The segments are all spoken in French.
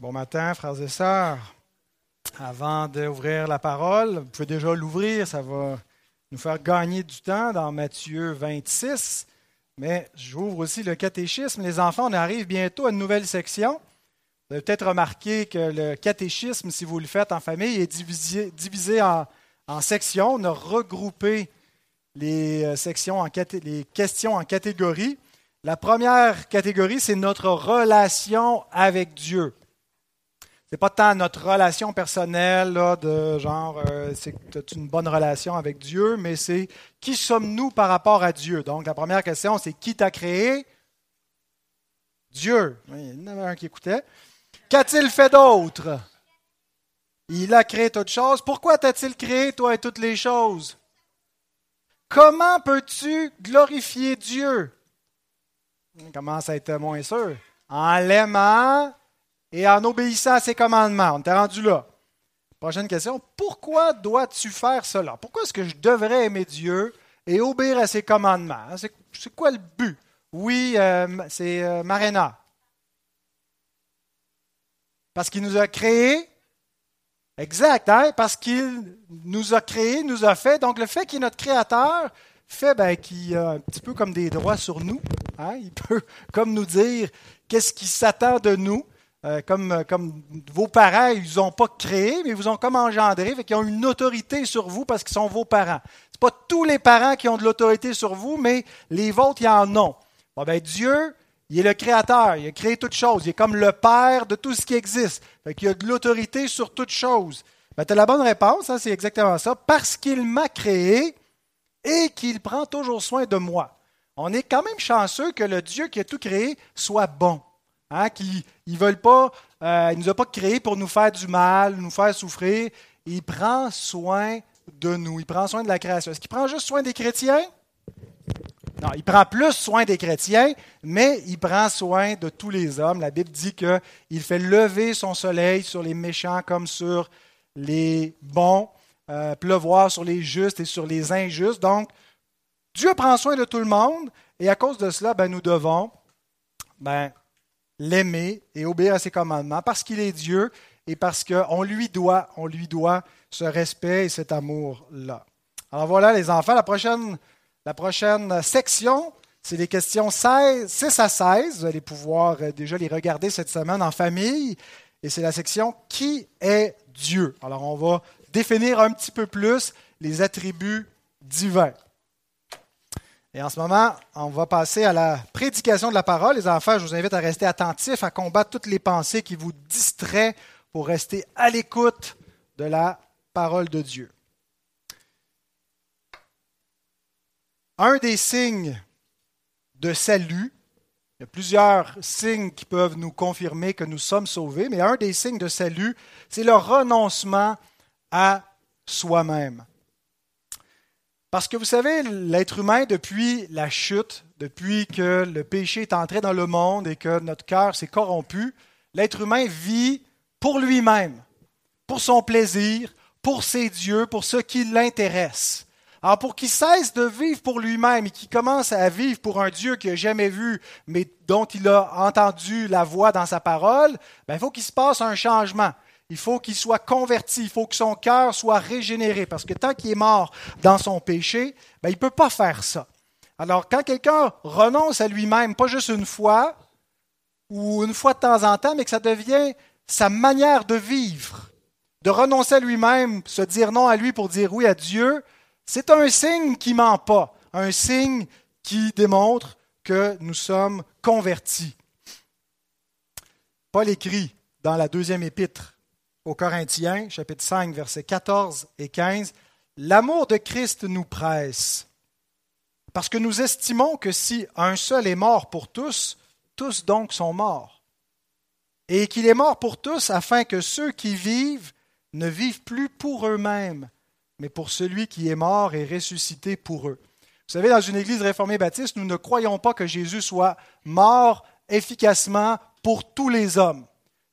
Bon matin, frères et sœurs. Avant d'ouvrir la parole, vous pouvez déjà l'ouvrir, ça va nous faire gagner du temps dans Matthieu 26. Mais j'ouvre aussi le catéchisme. Les enfants, on arrive bientôt à une nouvelle section. Vous avez peut-être remarqué que le catéchisme, si vous le faites en famille, est divisé, en, sections. On a regroupé les, euh, sections les questions en catégories. La première catégorie, c'est notre relation avec Dieu n'est pas tant notre relation personnelle, de genre, euh, c'est que tu as une bonne relation avec Dieu, mais c'est qui sommes-nous par rapport à Dieu? Donc, la première question, c'est qui t'a créé? Dieu. il y en avait un qui écoutait. Qu'a-t-il fait d'autre? Il a créé toutes choses. Pourquoi t'a-t-il créé, toi et toutes les choses? Comment peux-tu glorifier Dieu? Comment commence à être moins sûr. En l'aimant et en obéissant à ses commandements. On t'est rendu là. Prochaine question. Pourquoi dois-tu faire cela? Pourquoi est-ce que je devrais aimer Dieu et obéir à ses commandements? C'est quoi le but? Oui, euh, c'est euh, Marina. Parce qu'il nous a créés. Exact, hein? parce qu'il nous a créés, nous a fait. Donc le fait qu'il est notre créateur fait ben, qu'il a un petit peu comme des droits sur nous. Hein? Il peut comme nous dire qu'est-ce qui s'attend de nous. Euh, comme, euh, comme vos parents, ils n'ont pas créé, mais ils vous ont comme engendré, fait qu'ils ont une autorité sur vous parce qu'ils sont vos parents. Ce pas tous les parents qui ont de l'autorité sur vous, mais les vôtres, ils en ont. Bon, ben, Dieu, il est le créateur, il a créé toutes choses, il est comme le père de tout ce qui existe. Fait qu'il a de l'autorité sur toutes choses. Ben, tu as la bonne réponse, hein, c'est exactement ça. Parce qu'il m'a créé et qu'il prend toujours soin de moi. On est quand même chanceux que le Dieu qui a tout créé soit bon. Hein, qui, il veulent pas, euh, nous a pas créés pour nous faire du mal, nous faire souffrir. Il prend soin de nous, il prend soin de la création. Est-ce qu'il prend juste soin des chrétiens? Non, il prend plus soin des chrétiens, mais il prend soin de tous les hommes. La Bible dit qu'il fait lever son soleil sur les méchants comme sur les bons, euh, pleuvoir sur les justes et sur les injustes. Donc, Dieu prend soin de tout le monde, et à cause de cela, ben, nous devons ben, l'aimer et obéir à ses commandements parce qu'il est Dieu et parce qu'on lui doit, on lui doit ce respect et cet amour-là. Alors voilà les enfants, la prochaine, section, c'est les questions 16, 6 à 16. Vous allez pouvoir euh, déjà les regarder cette semaine en famille. Et c'est la section Qui est Dieu? Alors on va définir un petit peu plus les attributs divins. Et en ce moment, on va passer à la prédication de la parole. Les enfants, je vous invite à rester attentifs, à combattre toutes les pensées qui vous distraient pour rester à l'écoute de la parole de Dieu. Un des signes de salut, il y a plusieurs signes qui peuvent nous confirmer que nous sommes sauvés, mais un des signes de salut, c'est le renoncement à soi-même. Parce que vous savez, l'être humain, depuis la chute, depuis que le péché est entré dans le monde et que notre cœur s'est corrompu, l'être humain vit pour lui-même, pour son plaisir, pour ses dieux, pour ce qui l'intéresse. Alors pour qu'il cesse de vivre pour lui-même et qu'il commence à vivre pour un Dieu qu'il n'a jamais vu, mais dont il a entendu la voix dans sa parole, ben, il faut qu'il se passe un changement. Il faut qu'il soit converti, il faut que son cœur soit régénéré, parce que tant qu'il est mort dans son péché, ben, il ne peut pas faire ça. Alors, quand quelqu'un renonce à lui-même, pas juste une fois, ou une fois de temps en temps, mais que ça devient sa manière de vivre, de renoncer à lui-même, se dire non à lui pour dire oui à Dieu, c'est un signe qui ment pas, un signe qui démontre que nous sommes convertis. Paul écrit dans la deuxième épître aux Corinthiens, chapitre 5, versets 14 et 15, L'amour de Christ nous presse, parce que nous estimons que si un seul est mort pour tous, tous donc sont morts, et qu'il est mort pour tous afin que ceux qui vivent ne vivent plus pour eux-mêmes, mais pour celui qui est mort et ressuscité pour eux. Vous savez, dans une église réformée baptiste, nous ne croyons pas que Jésus soit mort efficacement pour tous les hommes.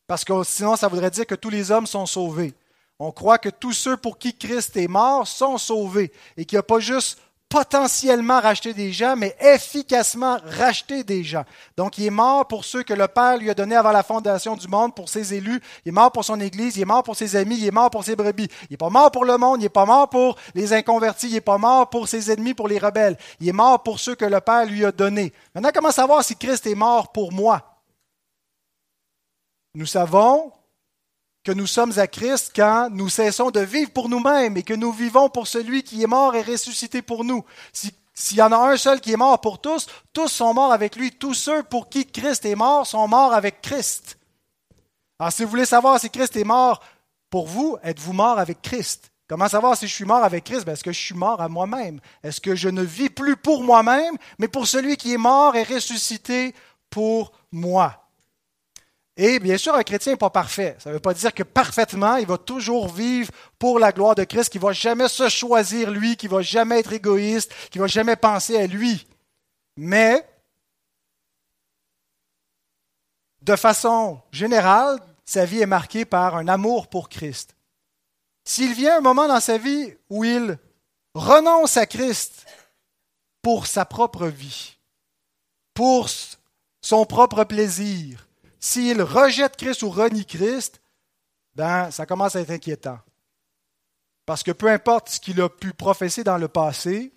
Parce que sinon, ça voudrait dire que tous les hommes sont sauvés. On croit que tous ceux pour qui Christ est mort sont sauvés et qu'il n'y a pas juste potentiellement racheter des gens, mais efficacement racheter des gens. Donc, il est mort pour ceux que le Père lui a donnés avant la fondation du monde, pour ses élus. Il est mort pour son Église, il est mort pour ses amis, il est mort pour ses brebis. Il n'est pas mort pour le monde, il n'est pas mort pour les inconvertis, il n'est pas mort pour ses ennemis, pour les rebelles. Il est mort pour ceux que le Père lui a donnés. Maintenant, comment savoir si Christ est mort pour moi? Nous savons que nous sommes à Christ quand nous cessons de vivre pour nous-mêmes et que nous vivons pour celui qui est mort et ressuscité pour nous. S'il y en a un seul qui est mort pour tous, tous sont morts avec lui. Tous ceux pour qui Christ est mort sont morts avec Christ. Alors si vous voulez savoir si Christ est mort pour vous, êtes-vous mort avec Christ? Comment savoir si je suis mort avec Christ? Ben, est-ce que je suis mort à moi-même? Est-ce que je ne vis plus pour moi-même, mais pour celui qui est mort et ressuscité pour moi? Et bien sûr, un chrétien n'est pas parfait. Ça ne veut pas dire que parfaitement, il va toujours vivre pour la gloire de Christ, qu'il ne va jamais se choisir lui, qu'il ne va jamais être égoïste, qu'il ne va jamais penser à lui. Mais, de façon générale, sa vie est marquée par un amour pour Christ. S'il vient un moment dans sa vie où il renonce à Christ pour sa propre vie, pour son propre plaisir, s'il rejette Christ ou renie Christ, ben, ça commence à être inquiétant. Parce que peu importe ce qu'il a pu professer dans le passé,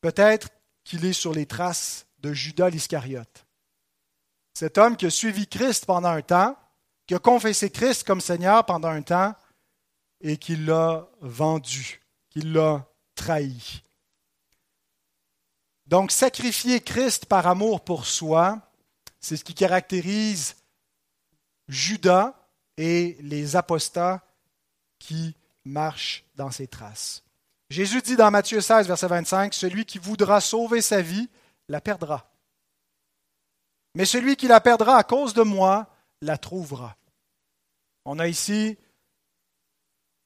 peut-être qu'il est sur les traces de Judas l'Iscariote. Cet homme qui a suivi Christ pendant un temps, qui a confessé Christ comme Seigneur pendant un temps, et qui l'a vendu, qui l'a trahi. Donc, sacrifier Christ par amour pour soi, c'est ce qui caractérise Judas et les apostats qui marchent dans ses traces. Jésus dit dans Matthieu 16, verset 25, Celui qui voudra sauver sa vie la perdra. Mais celui qui la perdra à cause de moi la trouvera. On a ici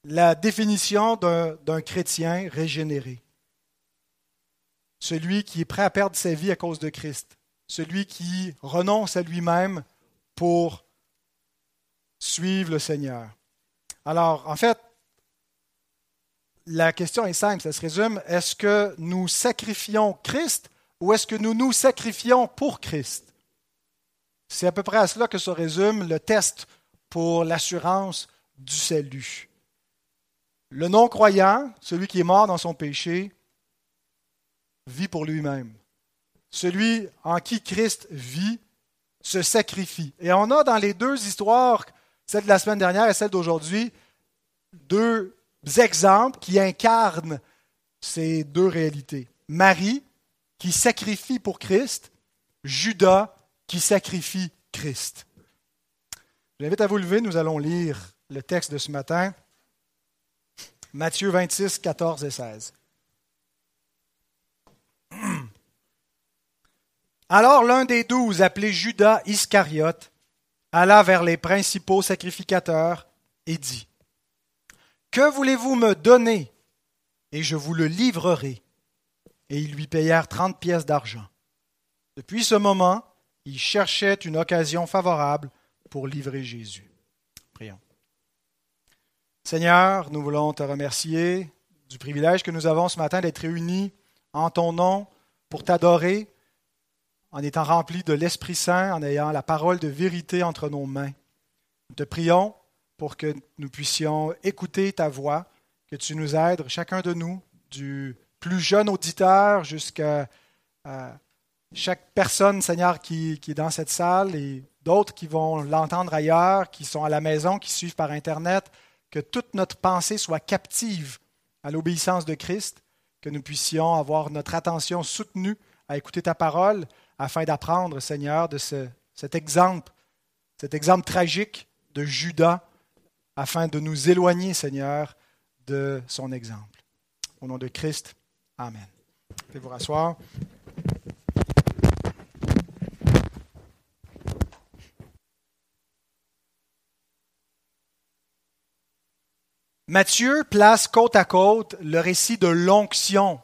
la définition d'un chrétien régénéré. Celui qui est prêt à perdre sa vie à cause de Christ celui qui renonce à lui-même pour suivre le Seigneur. Alors, en fait, la question est simple, ça se résume, est-ce que nous sacrifions Christ ou est-ce que nous nous sacrifions pour Christ? C'est à peu près à cela que se résume le test pour l'assurance du salut. Le non-croyant, celui qui est mort dans son péché, vit pour lui-même celui en qui Christ vit, se sacrifie. Et on a dans les deux histoires, celle de la semaine dernière et celle d'aujourd'hui, deux exemples qui incarnent ces deux réalités. Marie, qui sacrifie pour Christ, Judas, qui sacrifie Christ. J'invite à vous lever, nous allons lire le texte de ce matin. Matthieu 26, 14 et 16. Alors l'un des douze, appelé Judas Iscariote, alla vers les principaux sacrificateurs et dit, Que voulez-vous me donner et je vous le livrerai Et ils lui payèrent trente pièces d'argent. Depuis ce moment, il cherchait une occasion favorable pour livrer Jésus. Prions. Seigneur, nous voulons te remercier du privilège que nous avons ce matin d'être réunis en ton nom pour t'adorer en étant remplis de l'Esprit Saint, en ayant la parole de vérité entre nos mains. Nous te prions pour que nous puissions écouter ta voix, que tu nous aides, chacun de nous, du plus jeune auditeur jusqu'à chaque personne, Seigneur, qui, qui, est dans cette salle et d'autres qui vont l'entendre ailleurs, qui sont à la maison, qui suivent par Internet, que toute notre pensée soit captive à l'obéissance de Christ, que nous puissions avoir notre attention soutenue à écouter ta parole, afin d'apprendre, Seigneur, de cet exemple, cet exemple tragique de Judas, afin de nous éloigner, Seigneur, de son exemple. Au nom de Christ, Amen. Pouvez vous rasseoir. Matthieu place côte à côte le récit de l'onction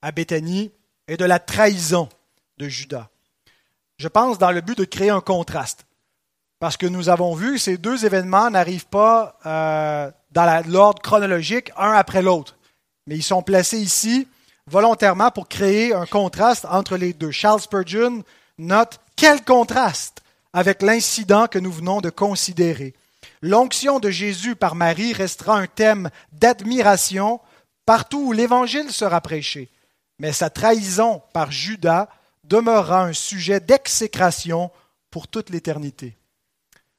à Béthanie et de la trahison de Judas je pense, dans le but de créer un contraste. Parce que nous avons vu, ces deux événements n'arrivent pas euh, dans l'ordre chronologique, un après l'autre. Mais ils sont placés ici volontairement pour créer un contraste entre les deux. Charles Spurgeon note quel contraste avec l'incident que nous venons de considérer. L'onction de Jésus par Marie restera un thème d'admiration partout où l'Évangile sera prêché, mais sa trahison par Judas demeurera un sujet d'exécration pour toute l'éternité.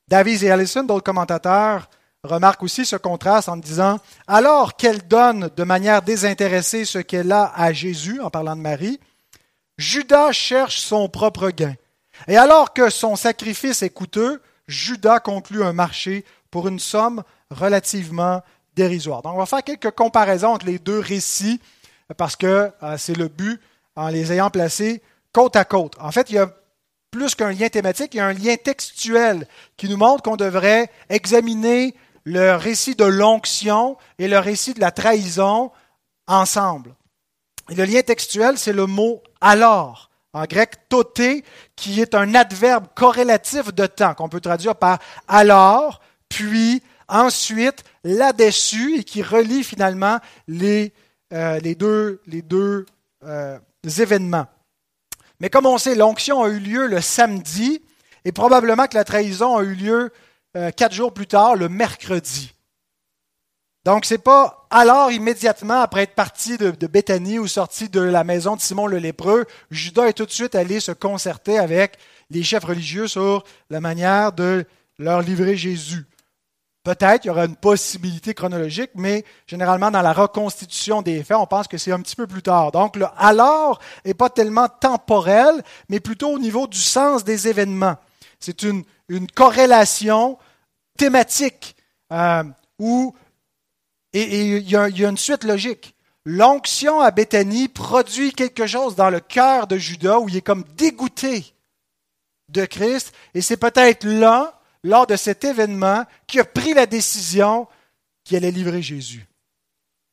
Davies et Allison, d'autres commentateurs, remarquent aussi ce contraste en disant Alors qu'elle donne de manière désintéressée ce qu'elle a à Jésus, en parlant de Marie, Judas cherche son propre gain. Et alors que son sacrifice est coûteux, Judas conclut un marché pour une somme relativement dérisoire. Donc on va faire quelques comparaisons entre les deux récits parce que euh, c'est le but en les ayant placés côte à côte. En fait, il y a plus qu'un lien thématique, il y a un lien textuel qui nous montre qu'on devrait examiner le récit de l'onction et le récit de la trahison ensemble. Le lien textuel, c'est le mot alors en grec toté, qui est un adverbe corrélatif de temps, qu'on peut traduire par alors, puis, ensuite, là-dessus, et qui relie finalement les, euh, deux euh, événements. Mais comme on sait, l'onction a eu lieu le samedi, et probablement que la trahison a eu lieu euh, quatre jours plus tard, le mercredi. Donc, ce n'est pas alors immédiatement après être parti de, de Béthanie ou sorti de la maison de Simon le lépreux, Judas est tout de suite allé se concerter avec les chefs religieux sur la manière de leur livrer Jésus. Peut-être il y aura une possibilité chronologique, mais généralement dans la reconstitution des faits, on pense que c'est un petit peu plus tard. Donc le alors n'est pas tellement temporel, mais plutôt au niveau du sens des événements. C'est une, une corrélation thématique euh, où et, il, y a, une suite logique. L'onction à Béthanie produit quelque chose dans le cœur de Judas où il est comme dégoûté de Christ. Et c'est peut-être là, lors de cet événement, qu'il a pris la décision qu'il allait livrer Jésus.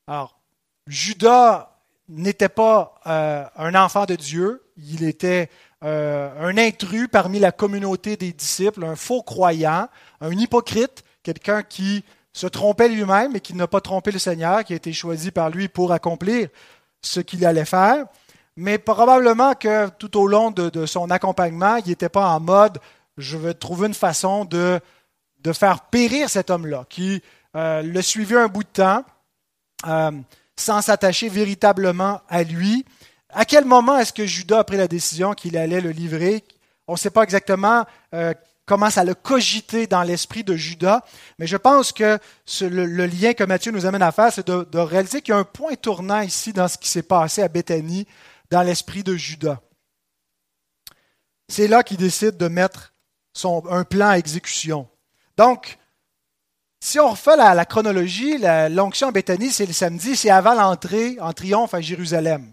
Alors, Judas n'était pas euh, un enfant de Dieu, il était euh, un intrus parmi la communauté des disciples, un faux croyant, un hypocrite, quelqu'un qui se trompait lui-même et qui n'a pas trompé le Seigneur, qui a été choisi par lui pour accomplir ce qu'il allait faire. Mais probablement que tout au long de, son accompagnement, il n'était pas en mode je veux trouver une façon de, faire périr cet homme-là, qui euh, le suivait un bout de temps euh, sans s'attacher véritablement à lui. À quel moment est-ce que Judas a pris la décision qu'il allait le livrer? On ne sait pas exactement euh, commence à le cogiter dans l'esprit de Judas. Mais je pense que le, lien que Matthieu nous amène à faire, c'est de, réaliser qu'il y a un point tournant ici dans ce qui s'est passé à Béthanie, dans l'esprit de Judas. C'est là qu'il décide de mettre son, un plan à exécution. Donc, si on refait la, chronologie, l'onction à Béthanie, c'est le samedi, c'est avant l'entrée en triomphe à Jérusalem.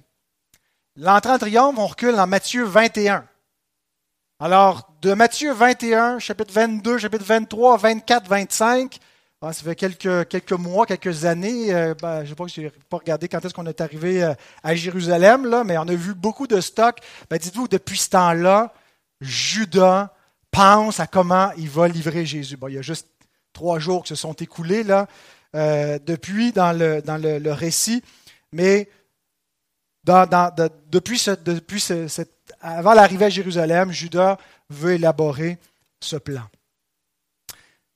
L'entrée en triomphe, on recule dans Matthieu 21. Alors, de Matthieu 21, chapitre 22, chapitre 23, 24, 25, ça fait quelques, mois, quelques années. Euh, ben, je ne sais pas, pas regardé quand est-ce qu'on est arrivé euh, à Jérusalem, là, mais on a vu beaucoup de stocks. Ben, dites-vous, depuis ce temps-là, Judas pense à comment il va livrer Jésus. Bon, il y a juste trois jours qui se sont écoulés euh, depuis dans le, récit, mais depuis, ce, avant l'arrivée à Jérusalem, Judas veut élaborer ce plan.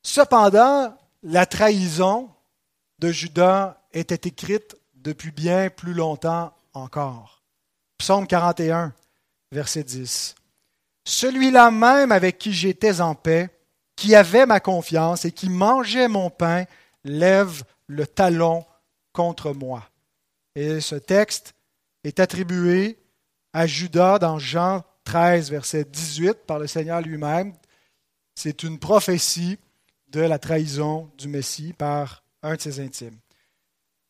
Cependant, la trahison de Judas était écrite depuis bien plus longtemps encore. Psaume 41, verset 10. Celui-là même avec qui j'étais en paix, qui avait ma confiance et qui mangeait mon pain, lève le talon contre moi. Et ce texte est attribué à Judas dans Jean 13, verset 18, par le Seigneur lui-même. C'est une prophétie de la trahison du Messie par un de ses intimes.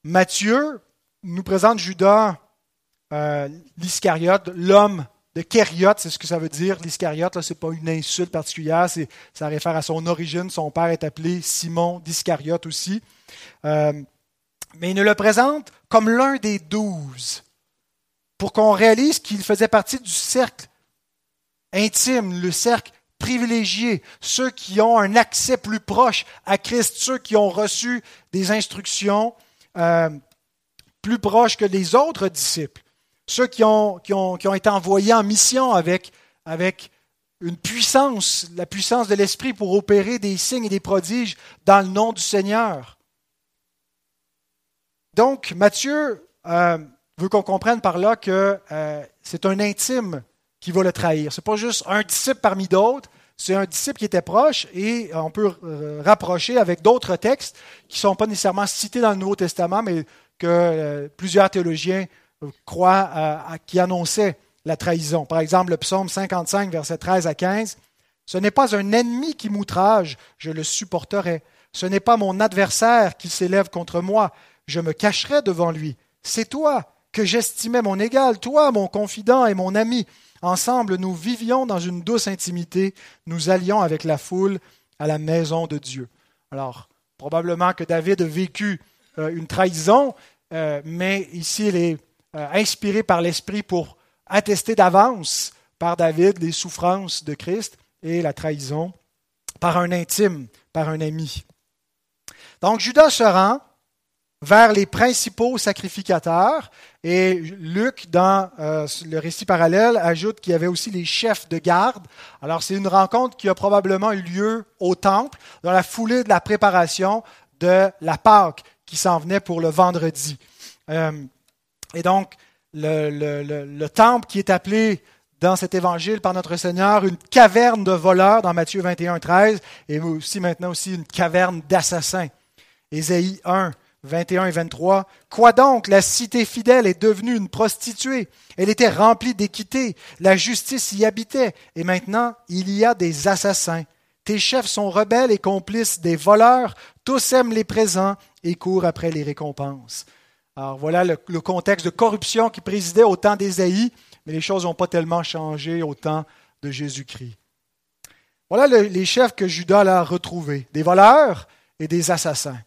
Matthieu nous présente Judas euh, l'Iscariote, l'homme de Kériote, c'est ce que ça veut dire. L'Iscariote, ce n'est pas une insulte particulière, ça réfère à son origine. Son père est appelé Simon d'Iscariote aussi. Euh, mais il nous le présente comme l'un des douze pour qu'on réalise qu'il faisait partie du cercle intime, le cercle privilégié, ceux qui ont un accès plus proche à Christ, ceux qui ont reçu des instructions euh, plus proches que les autres disciples. Ceux qui ont, qui ont, qui ont été envoyés en mission avec, avec une puissance, la puissance de l'Esprit pour opérer des signes et des prodiges dans le nom du Seigneur. Donc, Matthieu euh, veut qu'on comprenne par là que euh, c'est un intime qui va le trahir. Ce n'est pas juste un disciple parmi d'autres, c'est un disciple qui était proche et on peut euh, rapprocher avec d'autres textes qui ne sont pas nécessairement cités dans le Nouveau Testament, mais que plusieurs théologiens croient qui annonçaient la trahison. Par exemple, le psaume 55, versets 13 à 15. Ce n'est pas un ennemi qui m'outrage, je le supporterai. Ce n'est pas mon adversaire qui s'élève contre moi, je me cacherai devant lui. C'est toi que j'estimais mon égal, toi, mon confident et mon ami. Ensemble, nous vivions dans une douce intimité, nous allions avec la foule à la maison de Dieu. Alors, probablement que David a vécu euh, une trahison, euh, mais ici, il est euh, inspiré par l'Esprit pour attester d'avance par David les souffrances de Christ et la trahison par un intime, par un ami. Donc Judas se rend vers les principaux sacrificateurs. Et Luc, dans euh, le récit parallèle, ajoute qu'il y avait aussi les chefs de garde. Alors c'est une rencontre qui a probablement eu lieu au temple, dans la foulée de la préparation de la Pâque qui s'en venait pour le vendredi. Euh, et donc, le, le, temple qui est appelé dans cet évangile par notre Seigneur une caverne de voleurs dans Matthieu 21, 13, et aussi maintenant aussi une caverne d'assassins. Ésaïe 1, 21 et 23. Quoi donc? La cité fidèle est devenue une prostituée. Elle était remplie d'équité. La justice y habitait. Et maintenant, il y a des assassins. Tes chefs sont rebelles et complices des voleurs. Tous aiment les présents et courent après les récompenses. Alors voilà le, contexte de corruption qui présidait au temps d'Ésaïe, mais les choses n'ont pas tellement changé au temps de Jésus-Christ. Voilà les chefs que Judas a retrouvés, des voleurs et des assassins.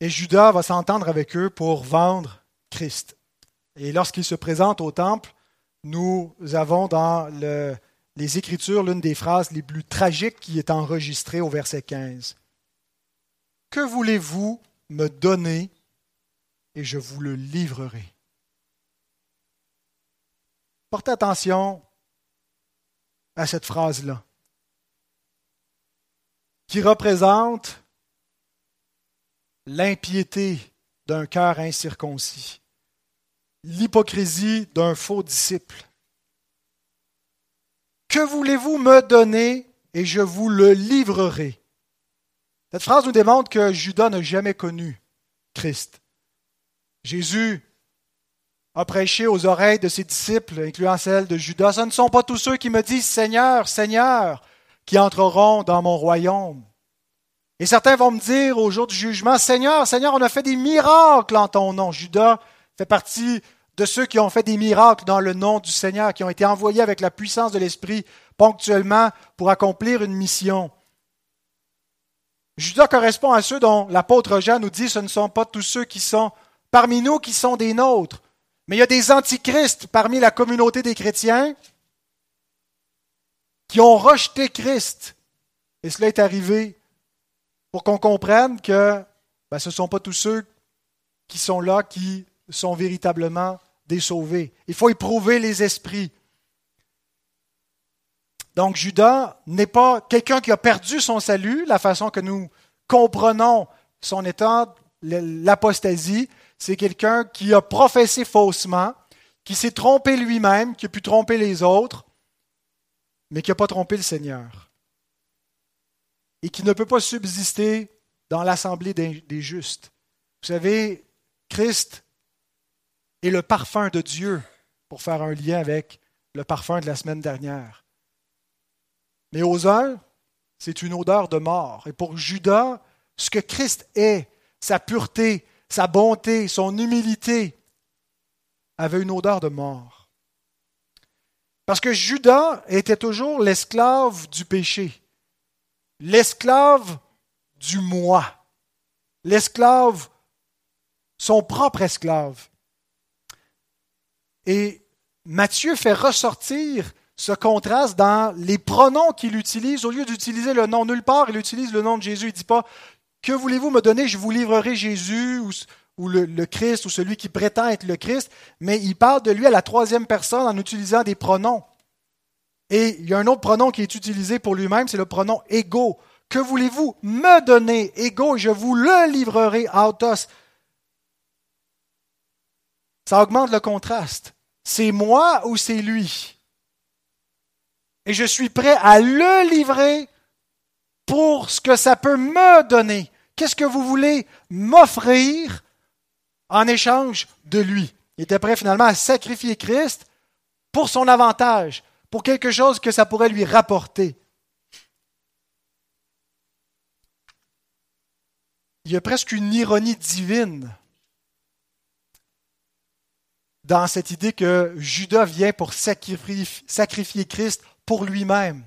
Et Judas va s'entendre avec eux pour vendre Christ. Et lorsqu'il se présente au temple, nous avons dans les Écritures l'une des phrases les plus tragiques qui est enregistrée au verset 15. Que voulez-vous me donner et je vous le livrerai. Portez attention à cette phrase-là, qui représente l'impiété d'un cœur incirconcis, l'hypocrisie d'un faux disciple. Que voulez-vous me donner et je vous le livrerai Cette phrase nous démontre que Judas n'a jamais connu Christ. Jésus a prêché aux oreilles de ses disciples, incluant celles de Judas, ce ne sont pas tous ceux qui me disent Seigneur, Seigneur, qui entreront dans mon royaume, et certains vont me dire au jour du jugement, Seigneur, Seigneur, on a fait des miracles en ton nom. Judas fait partie de ceux qui ont fait des miracles dans le nom du Seigneur, qui ont été envoyés avec la puissance de l'Esprit ponctuellement pour accomplir une mission. Judas correspond à ceux dont l'apôtre Jean nous dit ce ne sont pas tous ceux qui sont parmi nous qui sont des nôtres, mais il y a des antichrists parmi la communauté des chrétiens qui ont rejeté Christ. Et cela est arrivé pour qu'on comprenne que ben, ce ne sont pas tous ceux qui sont là qui sont véritablement des sauvés. Il faut éprouver les esprits. Donc Judas n'est pas quelqu'un qui a perdu son salut, la façon que nous comprenons son état, l'apostasie, c'est quelqu'un qui a professé faussement, qui s'est trompé lui-même, qui a pu tromper les autres, mais qui n'a pas trompé le Seigneur et qui ne peut pas subsister dans l'assemblée des justes. Vous savez, Christ est le parfum de Dieu, pour faire un lien avec le parfum de la semaine dernière. Mais aux uns, c'est une odeur de mort. Et pour Judas, ce que Christ est, sa pureté, sa bonté, son humilité, avait une odeur de mort. Parce que Judas était toujours l'esclave du péché l'esclave du moi, l'esclave, son propre esclave. Et Matthieu fait ressortir ce contraste dans les pronoms qu'il utilise. Au lieu d'utiliser le nom nulle part, il utilise le nom de Jésus. Il ne dit pas Que voulez-vous me donner? Je vous livrerai Jésus ou le, Christ ou celui qui prétend être le Christ, mais il parle de lui à la troisième personne en utilisant des pronoms. Et il y a un autre pronom qui est utilisé pour lui-même, c'est le pronom ego. Que voulez-vous me donner, ego, je vous le livrerai, autos. Ça augmente le contraste. C'est moi ou c'est lui? Et je suis prêt à le livrer pour ce que ça peut me donner. Qu'est-ce que vous voulez m'offrir en échange de lui? Il était prêt finalement à sacrifier Christ pour son avantage, pour quelque chose que ça pourrait lui rapporter. Il y a presque une ironie divine dans cette idée que Judas vient pour sacrifier, Christ pour lui-même.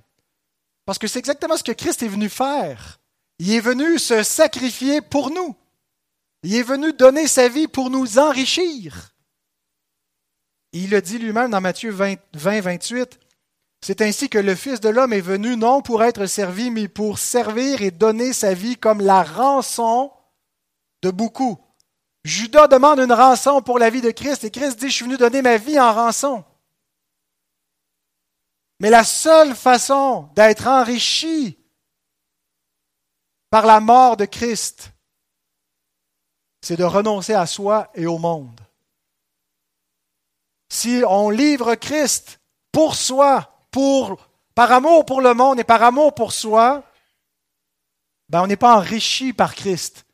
Parce que c'est exactement ce que Christ est venu faire. Il est venu se sacrifier pour nous. Il est venu donner sa vie pour nous enrichir. Il le dit lui-même dans Matthieu 20, 20 28. C'est ainsi que le Fils de l'homme est venu non pour être servi, mais pour servir et donner sa vie comme la rançon de beaucoup. Judas demande une rançon pour la vie de Christ et Christ dit, je suis venu donner ma vie en rançon. Mais la seule façon d'être enrichi par la mort de Christ, c'est de renoncer à soi et au monde. Si on livre Christ pour soi, pour, par amour pour le monde et par amour pour soi, ben on n'est pas enrichi par Christ.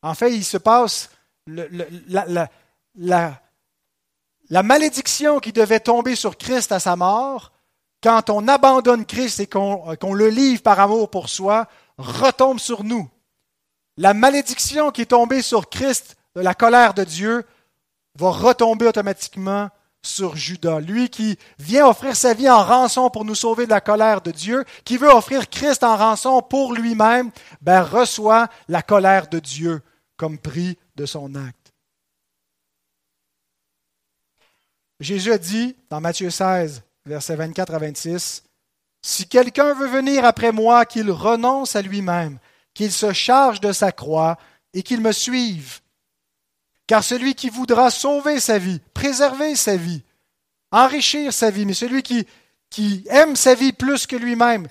En fait, il se passe la, la, malédiction qui devait tomber sur Christ à sa mort, quand on abandonne Christ et qu'on le livre par amour pour soi, retombe sur nous. La malédiction qui est tombée sur Christ la colère de Dieu va retomber automatiquement sur Judas, lui qui vient offrir sa vie en rançon pour nous sauver de la colère de Dieu, qui veut offrir Christ en rançon pour lui-même, ben reçoit la colère de Dieu comme prix de son acte. Jésus a dit dans Matthieu 16, versets 24 à 26, Si quelqu'un veut venir après moi, qu'il renonce à lui-même, qu'il se charge de sa croix et qu'il me suive. Car celui qui voudra sauver sa vie, préserver sa vie, enrichir sa vie, mais celui qui, qui aime sa vie plus que lui-même,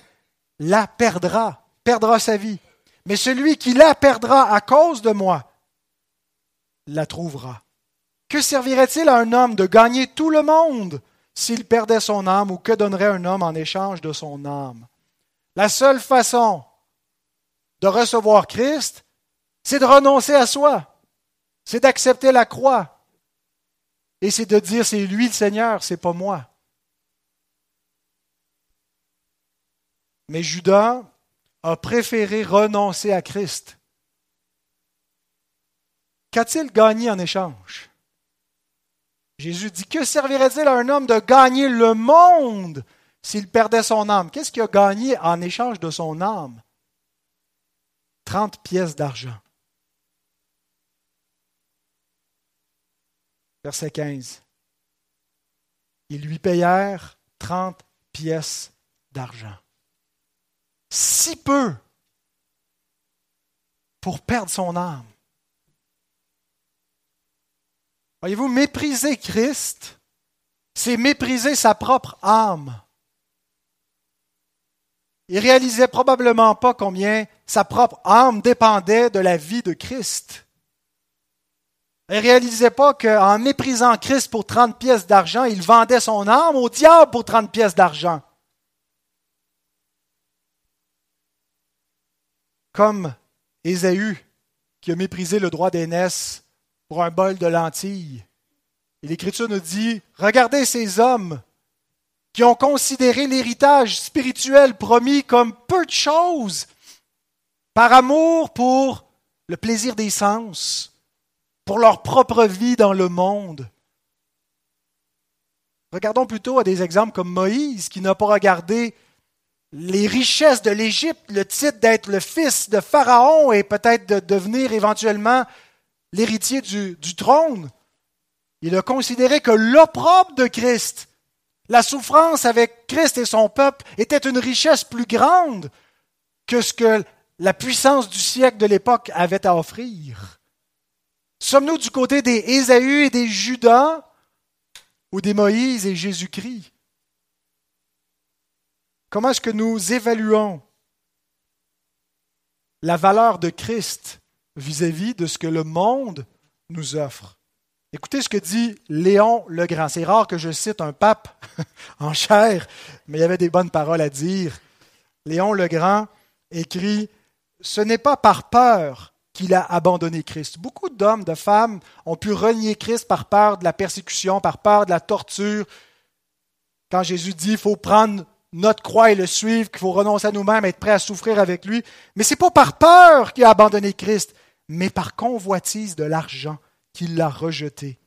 la perdra, perdra sa vie. Mais celui qui la perdra à cause de moi, la trouvera. Que servirait-il à un homme de gagner tout le monde s'il perdait son âme ou que donnerait un homme en échange de son âme? La seule façon de recevoir Christ, c'est de renoncer à soi c'est d'accepter la croix. Et c'est de dire c'est lui le Seigneur, c'est pas moi. Mais Judas a préféré renoncer à Christ. Qu'a-t-il gagné en échange? Jésus dit Que servirait-il à un homme de gagner le monde s'il perdait son âme? Qu'est-ce qu'il a gagné en échange de son âme? Trente pièces d'argent. verset 15. Ils lui payèrent trente pièces d'argent. Si peu pour perdre son âme. Voyez-vous, mépriser Christ, c'est mépriser sa propre âme. Il réalisait probablement pas combien sa propre âme dépendait de la vie de Christ. Il réalisait pas qu'en méprisant Christ pour 30 pièces d'argent, il vendait son âme au diable pour 30 pièces d'argent. Comme Ésaü, qui a méprisé le droit d'aînesse pour un bol de lentilles. Et l'Écriture nous dit, regardez ces hommes qui ont considéré l'héritage spirituel promis comme peu de choses, par amour pour le plaisir des sens, pour leur propre vie dans le monde. Regardons plutôt à des exemples comme Moïse, qui n'a pas regardé les richesses de l'Égypte, le titre d'être le fils de Pharaon et peut-être de devenir éventuellement l'héritier du, trône. Il a considéré que l'opprobre de Christ, la souffrance avec Christ et son peuple, était une richesse plus grande que ce que la puissance du siècle de l'époque avait à offrir. Sommes-nous du côté des Ésaü et des Judas ou des Moïse et Jésus-Christ? Comment est-ce que nous évaluons la valeur de Christ vis-à-vis de ce que le monde nous offre Écoutez ce que dit Léon le Grand. C'est rare que je cite un pape en chair, mais il y avait des bonnes paroles à dire. Léon le Grand écrit Ce n'est pas par peur qu'il a abandonné Christ. Beaucoup d'hommes, de femmes ont pu renier Christ par peur de la persécution, par peur de la torture. Quand Jésus dit il faut prendre notre croix et le suivre, qu'il faut renoncer à nous-mêmes, être prêt à souffrir avec lui. Mais ce n'est pas par peur qu'il a abandonné Christ, mais par convoitise de l'argent qu'il l'a rejeté.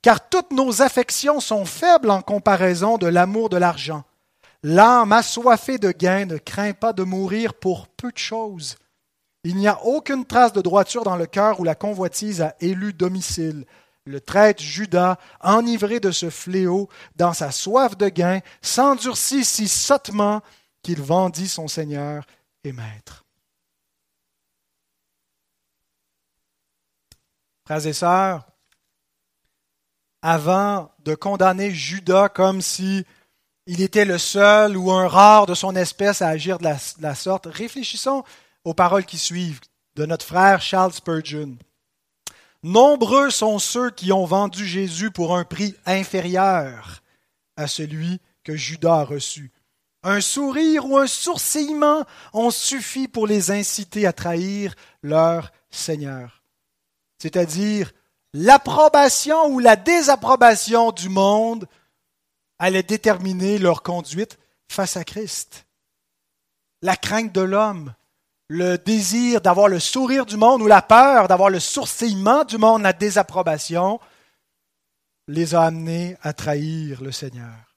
Car toutes nos affections sont faibles en comparaison de l'amour de l'argent. L'âme assoiffée de gain ne craint pas de mourir pour peu de choses. Il n'y a aucune trace de droiture dans le cœur où la convoitise a élu domicile. Le traître Judas, enivré de ce fléau, dans sa soif de gain, s'endurcit si sottement qu'il vendit son Seigneur et Maître. Frères et sœurs, avant de condamner Judas comme si il était le seul ou un rare de son espèce à agir de la, de la sorte, réfléchissons aux paroles qui suivent de notre frère Charles Spurgeon. Nombreux sont ceux qui ont vendu Jésus pour un prix inférieur à celui que Judas a reçu. Un sourire ou un sourcillement ont suffi pour les inciter à trahir leur Seigneur. C'est-à-dire l'approbation ou la désapprobation du monde allait déterminer leur conduite face à Christ. La crainte de l'homme, le désir d'avoir le sourire du monde ou la peur d'avoir le sourcillement du monde, la désapprobation, les a amenés à trahir le Seigneur.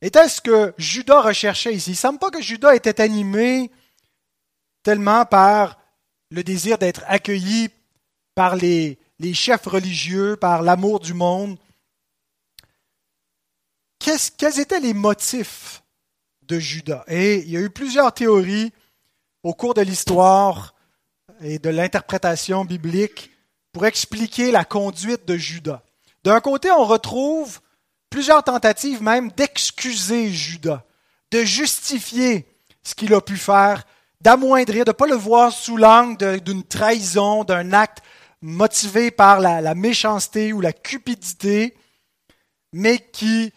Était-ce que Judas recherchait ici? Il ne semble pas que Judas était animé tellement par le désir d'être accueilli par les, chefs religieux, par l'amour du monde. quels étaient les motifs de Judas. Et il y a eu plusieurs théories au cours de l'histoire et de l'interprétation biblique pour expliquer la conduite de Judas. D'un côté, on retrouve plusieurs tentatives même d'excuser Judas, de justifier ce qu'il a pu faire, d'amoindrir, de ne pas le voir sous l'angle d'une trahison, d'un acte motivé par la, méchanceté ou la cupidité, mais qui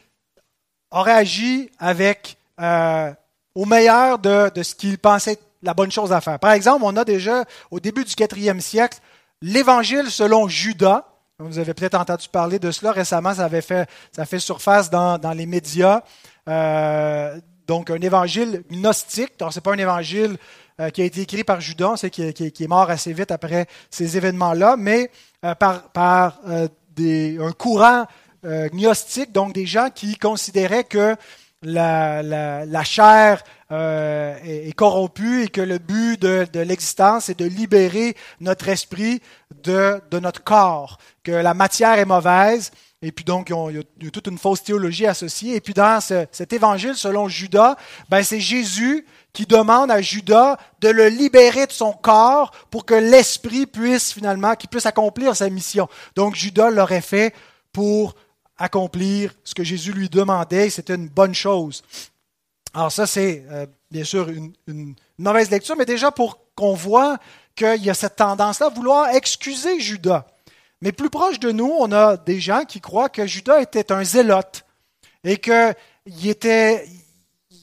aurait agi avec euh, au meilleur de, ce qu'il pensait la bonne chose à faire. Par exemple, on a déjà, au début du quatrième siècle, l'évangile selon Judas. Vous avez peut-être entendu parler de cela récemment, ça, avait fait, ça fait surface dans, les médias. Euh, donc, un évangile gnostique. Donc, ce n'est pas un évangile euh, qui a été écrit par Judas, c'est qui, est mort assez vite après ces événements-là, mais par, par des, un courant gnostique, donc des gens qui considéraient que la, la, chair euh, est, corrompue et que le but de, de l'existence est de libérer notre esprit de, de, notre corps, que la matière est mauvaise. Et puis donc, il y a, toute une fausse théologie associée. Et puis dans cet évangile, selon Judas, ben c'est Jésus qui demande à Judas de le libérer de son corps pour que l'esprit puisse finalement, qu'il puisse accomplir sa mission. Donc Judas l'aurait fait pour accomplir ce que Jésus lui demandait, c'était une bonne chose. Alors ça, c'est euh, bien sûr une, mauvaise lecture, mais déjà pour qu'on voit qu'il y a cette tendance-là à vouloir excuser Judas. Mais plus proche de nous, on a des gens qui croient que Judas était un zélote et qu'il était,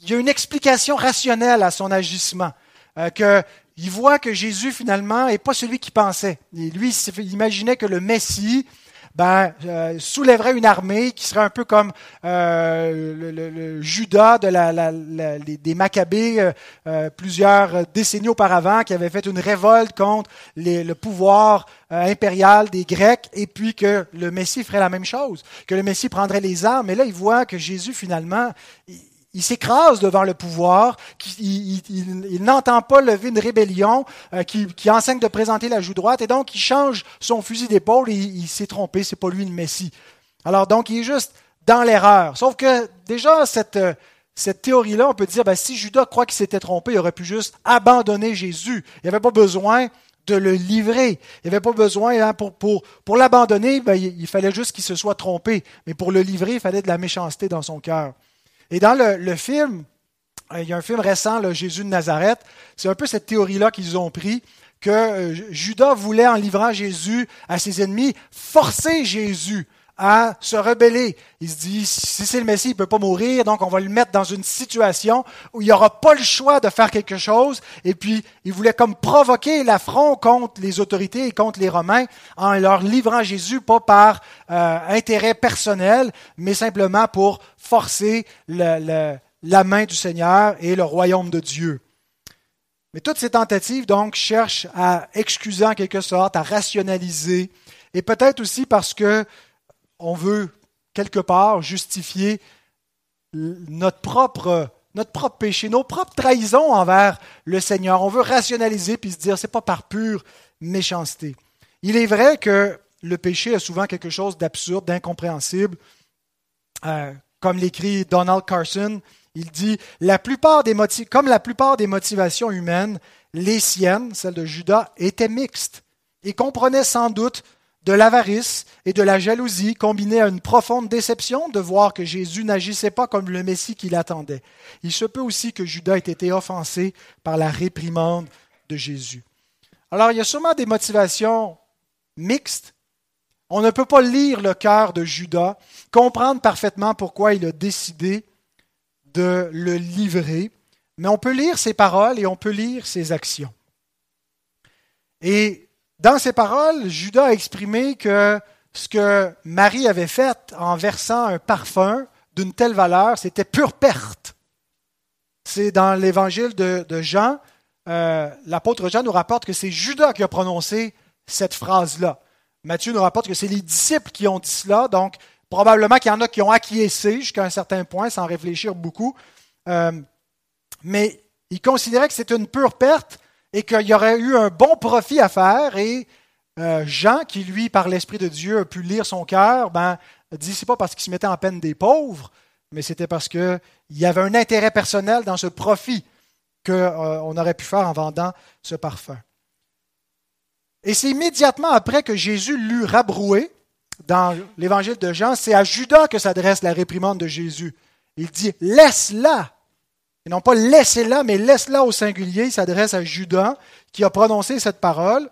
il y a une explication rationnelle à son agissement, euh, qu'il voit que Jésus finalement n'est pas celui qu'il pensait. Lui, il imaginait que le Messie ben, euh, soulèverait une armée qui serait un peu comme euh, le, Judas des Maccabées euh, plusieurs décennies auparavant, qui avait fait une révolte contre le pouvoir impérial des Grecs, et puis que le Messie ferait la même chose, que le Messie prendrait les armes. Et là, il voit que Jésus, finalement, s'écrase devant le pouvoir, il, n'entend pas lever une rébellion, euh, qui, enseigne de présenter la joue droite, et donc il change son fusil d'épaule et il, s'est trompé, c'est pas lui le Messie. Alors donc il est juste dans l'erreur. Sauf que déjà cette, euh, théorie-là, on peut dire, ben, si Judas croit qu'il s'était trompé, il aurait pu juste abandonner Jésus. Il n'y avait pas besoin de le livrer. Il n'y avait pas besoin, hein, pour, pour, pour l'abandonner, ben, il, fallait juste qu'il se soit trompé. Mais pour le livrer, il fallait de la méchanceté dans son cœur. Et dans le, film, euh, il y a un film récent, Jésus de Nazareth, c'est un peu cette théorie-là qu'ils ont pris, que euh, Judas voulait, en livrant Jésus à ses ennemis, forcer Jésus à se rebeller. Il se dit, si c'est le Messie, il ne peut pas mourir, donc on va le mettre dans une situation où il n'y aura pas le choix de faire quelque chose. Et puis, il voulait comme provoquer l'affront contre les autorités et contre les Romains en leur livrant Jésus, pas par euh, intérêt personnel, mais simplement pour forcer la main du Seigneur et le royaume de Dieu. Mais toutes ces tentatives, donc, cherchent à excuser en quelque sorte, à rationaliser, et peut-être aussi parce que on veut quelque part justifier notre propre, péché, nos propres trahisons envers le Seigneur. On veut rationaliser puis se dire c'est pas par pure méchanceté. Il est vrai que le péché est souvent quelque chose d'absurde, d'incompréhensible. Euh, comme l'écrit Donald Carson, il dit comme la plupart des motivations humaines, les siennes, celles de Judas, étaient mixtes et comprenaient sans doute de l'avarice et de la jalousie combinées à une profonde déception de voir que Jésus n'agissait pas comme le Messie qu'il attendait. Il se peut aussi que Judas ait été offensé par la réprimande de Jésus. Alors, il y a sûrement des motivations mixtes. On ne peut pas lire le cœur de Judas, comprendre parfaitement pourquoi il a décidé de le livrer, mais on peut lire ses paroles et on peut lire ses actions. Et dans ses paroles, Judas a exprimé que ce que Marie avait fait en versant un parfum d'une telle valeur, c'était pure perte. C'est dans l'évangile de, Jean, euh, l'apôtre Jean nous rapporte que c'est Judas qui a prononcé cette phrase-là. Matthieu nous rapporte que c'est les disciples qui ont dit cela, donc probablement qu'il y en a qui ont acquiescé jusqu'à un certain point sans réfléchir beaucoup. Euh, mais il considérait que c'était une pure perte et qu'il y aurait eu un bon profit à faire. Et euh, Jean, qui lui, par l'Esprit de Dieu, a pu lire son cœur, ben, dit c'est pas parce qu'il se mettait en peine des pauvres, mais c'était parce qu'il y avait un intérêt personnel dans ce profit qu'on euh, aurait pu faire en vendant ce parfum. Et c'est immédiatement après que Jésus l'eut rabroué, dans l'évangile de Jean, c'est à Judas que s'adresse la réprimande de Jésus. Il dit Laisse-la et non pas laissez-la, mais laisse-la au singulier. Il s'adresse à Judas qui a prononcé cette parole.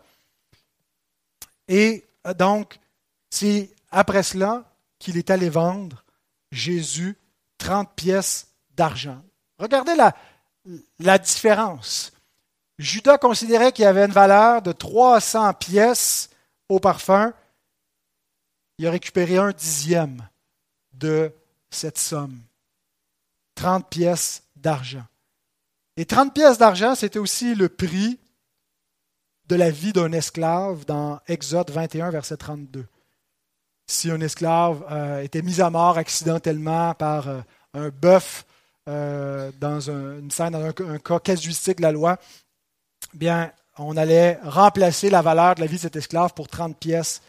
Et euh, donc, c'est après cela qu'il est allé vendre Jésus 30 pièces d'argent. Regardez la, la différence. Judas considérait qu'il y avait une valeur de 300 pièces au parfum. Il a récupéré un dixième de cette somme. 30 pièces d'argent. Et 30 pièces d'argent, c'était aussi le prix de la vie d'un esclave dans Exode 21, verset 32. Si un esclave euh, était mis à mort accidentellement par euh, un bœuf euh, dans une scène, dans un, cas casuistique de la loi, bien, on allait remplacer la valeur de la vie de cet esclave pour 30 pièces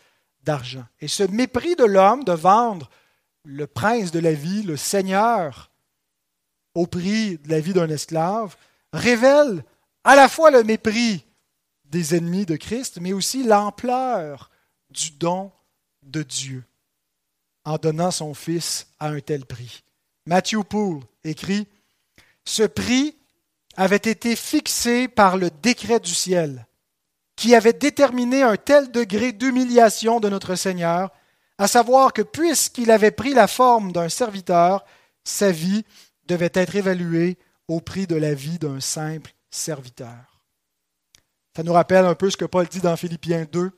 d'argent. Et ce mépris de l'homme de vendre le prince de la vie, le seigneur au prix de la vie d'un esclave, révèle à la fois le mépris des ennemis de Christ, mais aussi l'ampleur du don de Dieu en donnant son Fils à un tel prix. Matthew Poole écrit Ce prix avait été fixé par le décret du ciel, qui avait déterminé un tel degré d'humiliation de notre Seigneur, à savoir que puisqu'il avait pris la forme d'un serviteur, sa vie devait être évalué au prix de la vie d'un simple serviteur. Ça nous rappelle un peu ce que Paul dit dans Philippiens 2.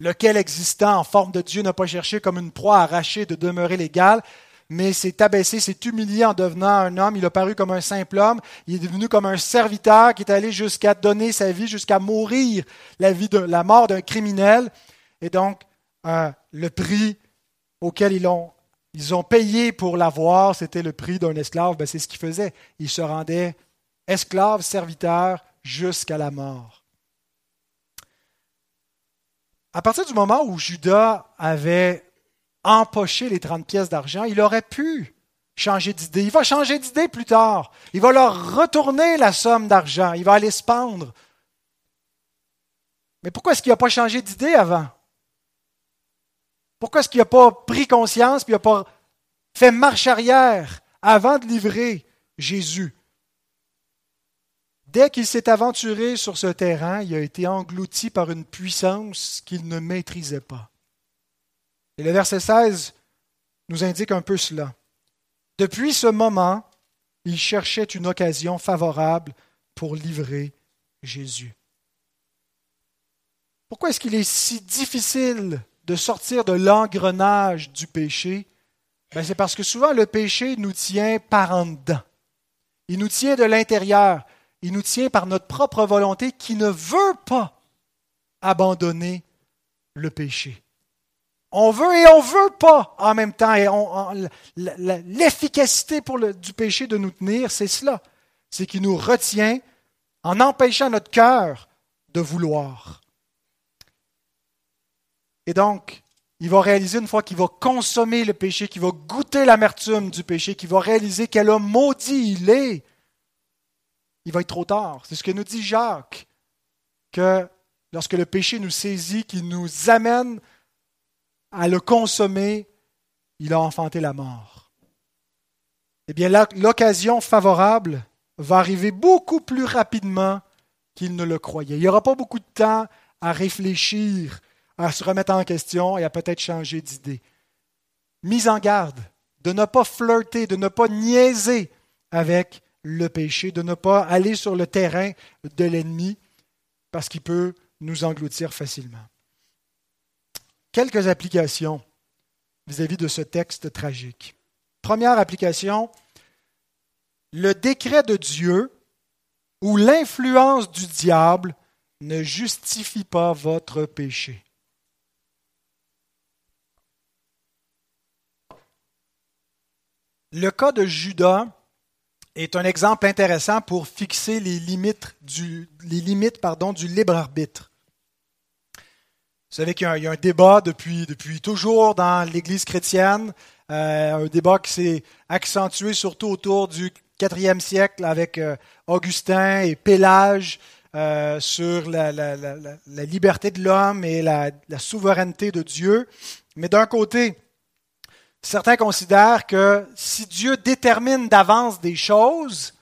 Lequel existant en forme de Dieu n'a pas cherché comme une proie arrachée de demeurer l'égal, mais s'est abaissé, s'est humilié en devenant un homme. Il a paru comme un simple homme. Il est devenu comme un serviteur qui est allé jusqu'à donner sa vie, jusqu'à mourir la, vie la mort d'un criminel. Et donc, euh, le prix auquel ils l'ont ils ont payé pour l'avoir, c'était le prix d'un esclave, ben c'est ce qu'ils faisaient. Ils se rendaient esclaves, serviteurs, jusqu'à la mort. À partir du moment où Judas avait empoché les 30 pièces d'argent, il aurait pu changer d'idée. Il va changer d'idée plus tard. Il va leur retourner la somme d'argent. Il va aller se pendre. Mais pourquoi est-ce qu'il n'a pas changé d'idée avant? Pourquoi est-ce qu'il n'a pas pris conscience et il n'a pas fait marche arrière avant de livrer Jésus? Dès qu'il s'est aventuré sur ce terrain, il a été englouti par une puissance qu'il ne maîtrisait pas. Et le verset 16 nous indique un peu cela. Depuis ce moment, il cherchait une occasion favorable pour livrer Jésus. Pourquoi est-ce qu'il est si difficile de sortir de l'engrenage du péché? Ben, c'est parce que souvent le péché nous tient par en dedans. Il nous tient de l'intérieur. Il nous tient par notre propre volonté qui ne veut pas abandonner le péché. On veut et on veut pas en même temps. Et l'efficacité du péché de nous tenir, c'est cela. C'est qu'il nous retient en empêchant notre cœur de vouloir. Et donc, il va réaliser une fois qu'il va consommer le péché, qu'il va goûter l'amertume du péché, qu'il va réaliser quel homme maudit il est, il va être trop tard. C'est ce que nous dit Jacques, que lorsque le péché nous saisit, qu'il nous amène à le consommer, il a enfanté la mort. Eh bien, l'occasion favorable va arriver beaucoup plus rapidement qu'il ne le croyait. Il n'y aura pas beaucoup de temps à réfléchir à se remettre en question et à peut-être changer d'idée. Mise en garde de ne pas flirter, de ne pas niaiser avec le péché, de ne pas aller sur le terrain de l'ennemi parce qu'il peut nous engloutir facilement. Quelques applications vis-à-vis de ce texte tragique. Première application, le décret de Dieu ou l'influence du diable ne justifie pas votre péché. Le cas de Judas est un exemple intéressant pour fixer les limites du, libre arbitre. Vous savez qu'il y, a un débat depuis, toujours dans l'Église chrétienne, euh, un débat qui s'est accentué surtout autour du IVe siècle avec euh, Augustin et Pélage euh, sur la, la, liberté de l'homme et la, souveraineté de Dieu. Mais d'un côté, certains considèrent que si Dieu détermine d'avance des choses,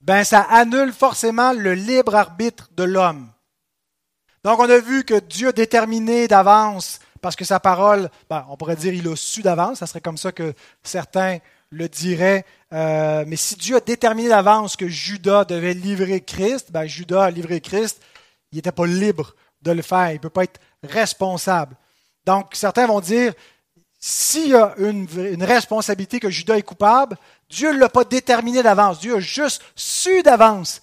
ben ça annule forcément le libre arbitre de l'homme. Donc on a vu que Dieu a déterminé d'avance, parce que sa parole, ben, on pourrait dire il a su d'avance, ça serait comme ça que certains le diraient. Euh, mais si Dieu a déterminé d'avance que Judas devait livrer Christ, ben Judas a livré Christ, il n'était pas libre de le faire, il ne peut pas être responsable. Donc certains vont dire, s'il y a une, responsabilité que Judas est coupable, Dieu ne l'a pas déterminé d'avance. Dieu a juste su d'avance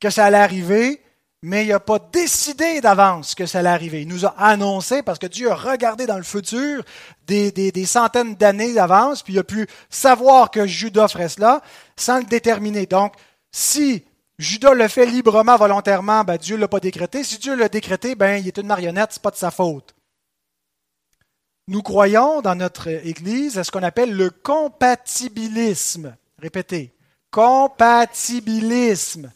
que ça allait arriver, mais il n'a pas décidé d'avance que ça allait arriver. Il nous a annoncé parce que Dieu a regardé dans le futur des, centaines d'années d'avance, puis il a pu savoir que Judas ferait cela sans le déterminer. Donc, si Judas le fait librement, volontairement, ben Dieu ne l'a pas décrété. Si Dieu l'a décrété, ben il est une marionnette, ce n'est pas de sa faute. Nous croyons dans notre Église à ce qu'on appelle le compatibilisme. Répétez, compatibilisme.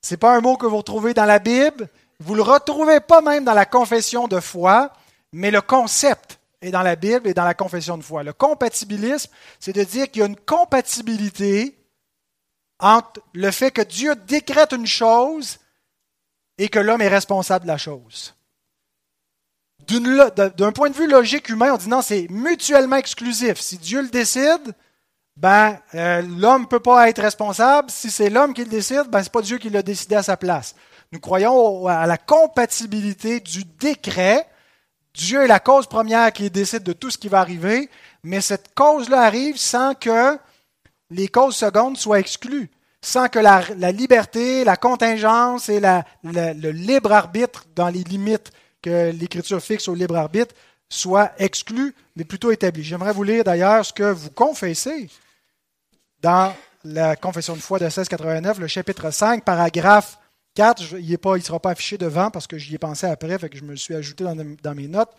Ce n'est pas un mot que vous retrouvez dans la Bible, vous ne le retrouvez pas même dans la confession de foi, mais le concept est dans la Bible et dans la confession de foi. Le compatibilisme, c'est de dire qu'il y a une compatibilité entre le fait que Dieu décrète une chose et que l'homme est responsable de la chose. D'un point de vue logique humain, on dit non, c'est mutuellement exclusif. Si Dieu le décide, ben, euh, l'homme ne peut pas être responsable. Si c'est l'homme qui le décide, ben, ce n'est pas Dieu qui l'a décidé à sa place. Nous croyons à la compatibilité du décret. Dieu est la cause première qui décide de tout ce qui va arriver, mais cette cause-là arrive sans que les causes secondes soient exclues, sans que la, liberté, la contingence et le libre arbitre dans les limites que l'Écriture fixe au libre arbitre soit exclu, mais plutôt établi. J'aimerais vous lire d'ailleurs ce que vous confessez dans la confession de foi de 1689, le chapitre 5, paragraphe 4. il ne sera pas affiché devant parce que j'y ai pensé après, fait que je me le suis ajouté dans, mes notes.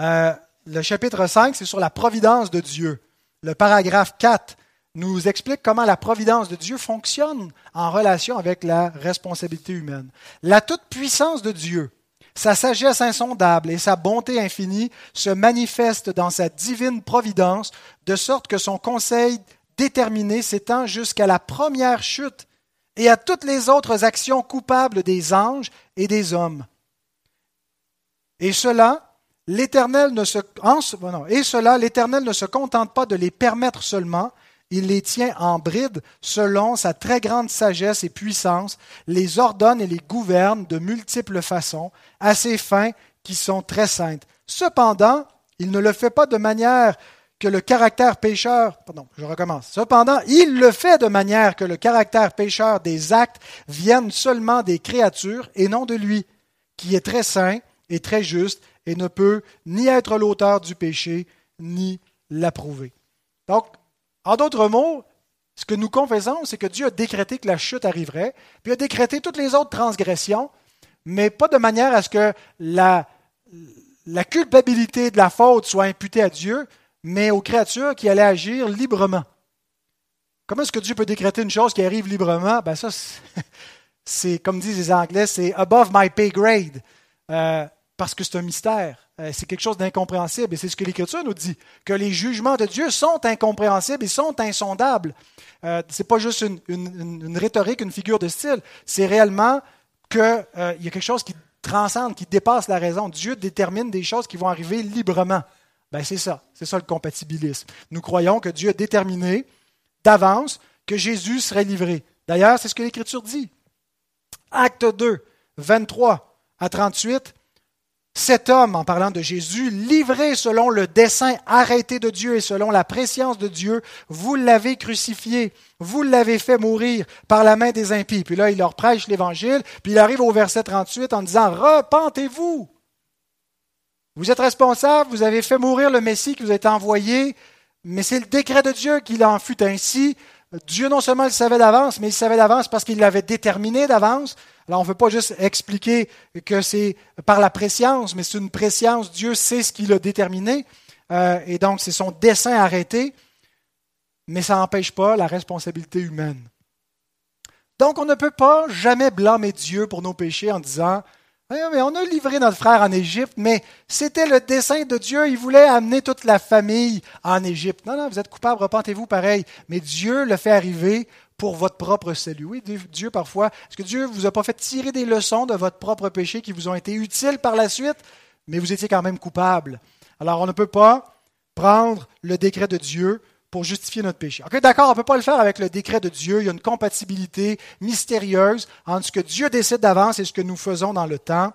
Euh, le chapitre 5, c'est sur la providence de Dieu. Le paragraphe 4 nous explique comment la providence de Dieu fonctionne en relation avec la responsabilité humaine. La toute-puissance de Dieu, sa sagesse insondable et sa bonté infinie se manifestent dans sa divine providence, de sorte que son conseil déterminé s'étend jusqu'à la première chute et à toutes les autres actions coupables des anges et des hommes. Et cela, l'Éternel ne se, contente pas de les permettre seulement, il les tient en bride selon sa très grande sagesse et puissance, les ordonne et les gouverne de multiples façons, à ses fins qui sont très saintes. Cependant, il ne le fait pas de manière que le caractère pécheur, pardon, je recommence. Cependant, il le fait de manière que le caractère pécheur des actes vienne seulement des créatures et non de lui, qui est très saint et très juste et ne peut ni être l'auteur du péché, ni l'approuver. Donc, en d'autres mots, ce que nous confessons, c'est que Dieu a décrété que la chute arriverait, puis a décrété toutes les autres transgressions, mais pas de manière à ce que la, culpabilité de la faute soit imputée à Dieu, mais aux créatures qui allaient agir librement. Comment est-ce que Dieu peut décréter une chose qui arrive librement? Ben ça, c'est, comme disent les Anglais, c'est above my pay grade, euh, parce que c'est un mystère. Euh, c'est quelque chose d'incompréhensible. Et c'est ce que l'Écriture nous dit, que les jugements de Dieu sont incompréhensibles et sont insondables. Euh, ce n'est pas juste une, rhétorique, une figure de style. C'est réellement qu'il euh, y a quelque chose qui transcende, qui dépasse la raison. Dieu détermine des choses qui vont arriver librement. Ben, c'est ça. C'est ça le compatibilisme. Nous croyons que Dieu a déterminé d'avance que Jésus serait livré. D'ailleurs, c'est ce que l'Écriture dit. Acte 2, 23 à 38. Cet homme, en parlant de Jésus, livré selon le dessein arrêté de Dieu et selon la préscience de Dieu, vous l'avez crucifié, vous l'avez fait mourir par la main des impies. Puis là, il leur prêche l'Évangile, puis il arrive au verset 38 en disant, repentez-vous. Vous êtes responsable, vous avez fait mourir le Messie qui vous a été envoyé, mais c'est le décret de Dieu qu'il en fut ainsi. Dieu non seulement le savait d'avance, mais il savait d'avance parce qu'il l'avait déterminé d'avance. Alors, on ne veut pas juste expliquer que c'est par la préscience, mais c'est une préscience. Dieu sait ce qu'il a déterminé. Euh, et donc, c'est son dessein arrêté. Mais ça n'empêche pas la responsabilité humaine. Donc, on ne peut pas jamais blâmer Dieu pour nos péchés en disant mais on a livré notre frère en Égypte, mais c'était le dessein de Dieu. Il voulait amener toute la famille en Égypte. Non, non, vous êtes coupable, repentez-vous pareil. Mais Dieu le fait arriver pour votre propre salut. Oui, Dieu parfois, est-ce que Dieu vous a pas fait tirer des leçons de votre propre péché qui vous ont été utiles par la suite, mais vous étiez quand même coupable. Alors on ne peut pas prendre le décret de Dieu pour justifier notre péché. Ok, d'accord, on ne peut pas le faire avec le décret de Dieu. Il y a une compatibilité mystérieuse entre ce que Dieu décide d'avance et ce que nous faisons dans le temps.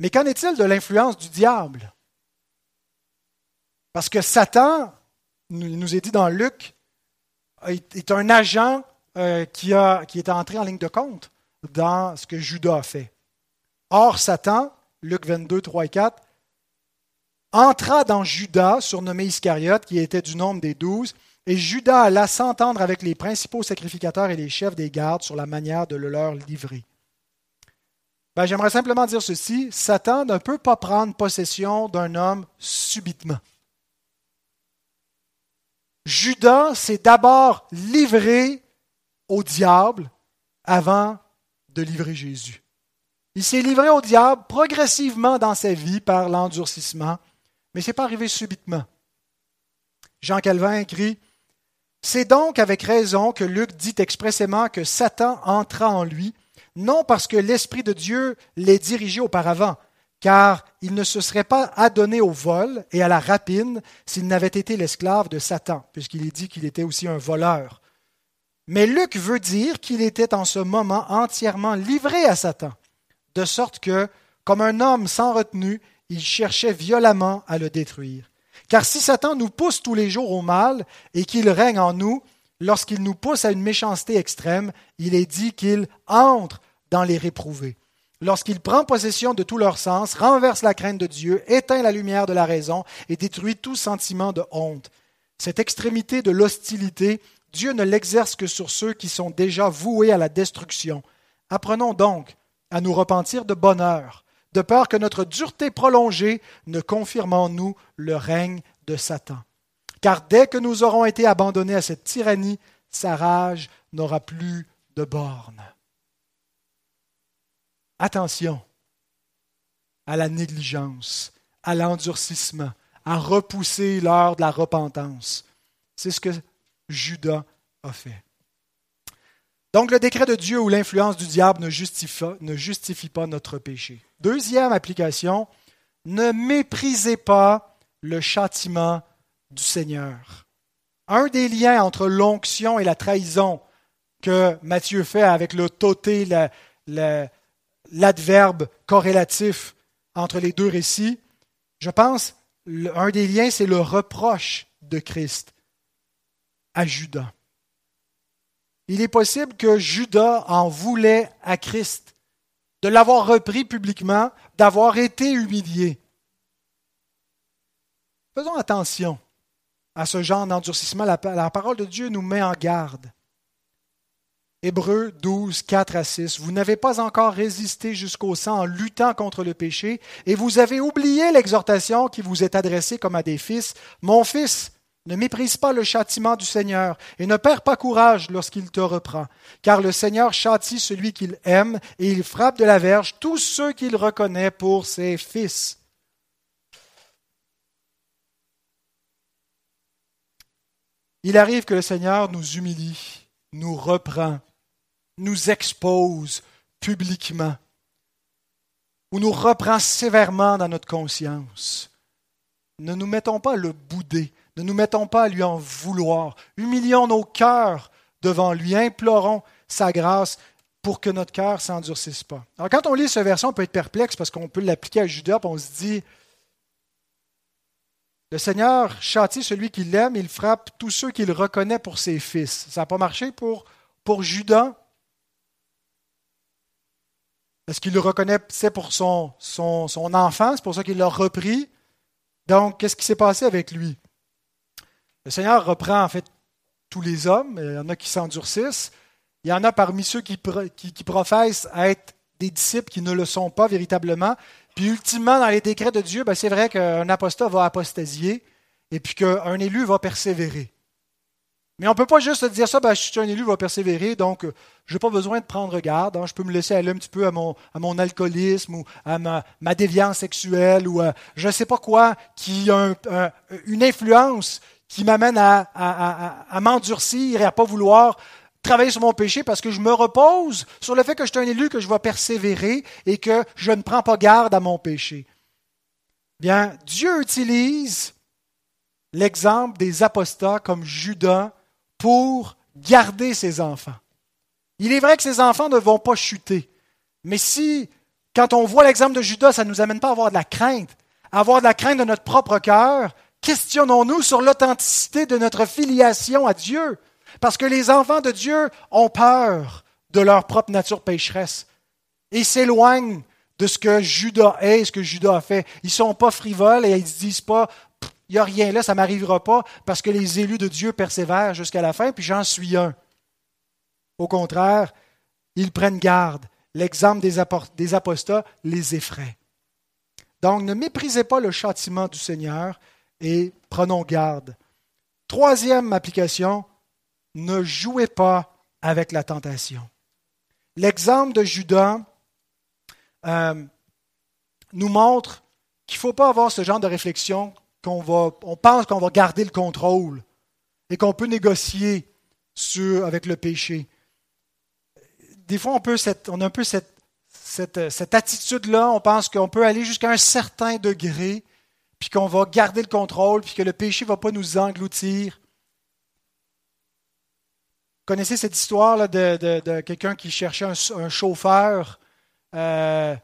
Mais qu'en est-il de l'influence du diable? Parce que Satan, il nous est dit dans Luc, est un agent euh, qui, qui est entré en ligne de compte dans ce que Judas a fait. Or, Satan, Luc 22, 3 et 4, entra dans Judas, surnommé Iscariote, qui était du nombre des douze, et Judas alla s'entendre avec les principaux sacrificateurs et les chefs des gardes sur la manière de le leur livrer. Ben, J'aimerais simplement dire ceci, Satan ne peut pas prendre possession d'un homme subitement. Judas s'est d'abord livré au diable avant de livrer Jésus. Il s'est livré au diable progressivement dans sa vie par l'endurcissement, mais ce n'est pas arrivé subitement. Jean Calvin écrit C'est donc avec raison que Luc dit expressément que Satan entra en lui, non parce que l'Esprit de Dieu l'ait dirigé auparavant, car il ne se serait pas adonné au vol et à la rapine s'il n'avait été l'esclave de Satan, puisqu'il est dit qu'il était aussi un voleur. Mais Luc veut dire qu'il était en ce moment entièrement livré à Satan, de sorte que, comme un homme sans retenue, il cherchait violemment à le détruire. Car si Satan nous pousse tous les jours au mal et qu'il règne en nous, lorsqu'il nous pousse à une méchanceté extrême, il est dit qu'il entre dans les réprouvés lorsqu'il prend possession de tous leurs sens, renverse la crainte de Dieu, éteint la lumière de la raison et détruit tout sentiment de honte. Cette extrémité de l'hostilité, Dieu ne l'exerce que sur ceux qui sont déjà voués à la destruction. Apprenons donc à nous repentir de bonheur, de peur que notre dureté prolongée ne confirme en nous le règne de Satan. car dès que nous aurons été abandonnés à cette tyrannie, sa rage n'aura plus de bornes. Attention à la négligence, à l'endurcissement, à repousser l'heure de la repentance. C'est ce que Judas a fait. Donc le décret de Dieu ou l'influence du diable ne justifie, pas notre péché. Deuxième application, ne méprisez pas le châtiment du Seigneur. Un des liens entre l'onction et la trahison que Matthieu fait avec le toté, l'adverbe corrélatif entre les deux récits, je pense, un des liens, c'est le reproche de Christ à Judas. Il est possible que Judas en voulait à Christ, de l'avoir repris publiquement, d'avoir été humilié. Faisons attention à ce genre d'endurcissement. La, parole de Dieu nous met en garde. Hébreux 12, 4 à 6. Vous n'avez pas encore résisté jusqu'au sang en luttant contre le péché, et vous avez oublié l'exhortation qui vous est adressée comme à des fils. Mon fils, ne méprise pas le châtiment du Seigneur et ne perds pas courage lorsqu'il te reprend, car le Seigneur châtie celui qu'il aime et il frappe de la verge tous ceux qu'il reconnaît pour ses fils. Il arrive que le Seigneur nous humilie, nous reprend, nous expose publiquement, ou nous reprend sévèrement dans notre conscience. Ne nous mettons pas le boudé ne nous mettons pas à lui en vouloir. Humilions nos cœurs devant lui. Implorons sa grâce pour que notre cœur ne s'endurcisse pas. Alors, quand on lit ce verset, on peut être perplexe parce qu'on peut l'appliquer à Judas, on se dit Le Seigneur châtie celui qui l'aime, il frappe tous ceux qu'il reconnaît pour ses fils. Ça n'a pas marché pour, pour Judas? Est-ce qu'il le reconnaissait pour son, son, son enfant C'est pour ça qu'il l'a repris. Donc, qu'est-ce qui s'est passé avec lui? Le Seigneur reprend en fait tous les hommes. Il y en a qui s'endurcissent. Il y en a parmi ceux qui, qui, professent être des disciples qui ne le sont pas véritablement. Puis ultimement, dans les décrets de Dieu, ben, c'est vrai qu'un apostat va apostasier et puis qu'un élu va persévérer. Mais on ne peut pas juste dire ça, ben, je suis un élu, va persévérer, donc je n'ai pas besoin de prendre garde. Hein. je peux me laisser aller un petit peu à mon, alcoolisme ou à ma, ma déviance sexuelle ou à je ne sais pas quoi, qui a une influence qui m'amène à, m'endurcir et à pas vouloir travailler sur mon péché parce que je me repose sur le fait que je suis un élu, que je vais persévérer et que je ne prends pas garde à mon péché. Bien, Dieu utilise l'exemple des apostats comme Judas pour garder ses enfants. Il est vrai que ses enfants ne vont pas chuter, mais si, quand on voit l'exemple de Judas, ça ne nous amène pas à avoir de la crainte, à avoir de la crainte de notre propre cœur, questionnons-nous sur l'authenticité de notre filiation à Dieu? Parce que les enfants de Dieu ont peur de leur propre nature pécheresse et s'éloignent de ce que Judas est, ce que Judas a fait. Ils ne sont pas frivoles et ils ne se disent pas il n'y a rien là, ça ne m'arrivera pas parce que les élus de Dieu persévèrent jusqu'à la fin, puis j'en suis un. Au contraire, ils prennent garde. L'exemple des apostats les effraie. Donc, ne méprisez pas le châtiment du Seigneur, et prenons garde. Troisième application, ne jouez pas avec la tentation. L'exemple de Judas euh, nous montre qu'il ne faut pas avoir ce genre de réflexion qu'on va, on pense qu'on va garder le contrôle et qu'on peut négocier avec le péché. Des fois, on, a un peu cette attitude-là, on pense qu'on peut aller jusqu'à un certain degré puis qu'on va garder le contrôle, puis que le péché ne va pas nous engloutir. Connaissez cette histoire de, quelqu'un qui cherchait un, chauffeur, euh,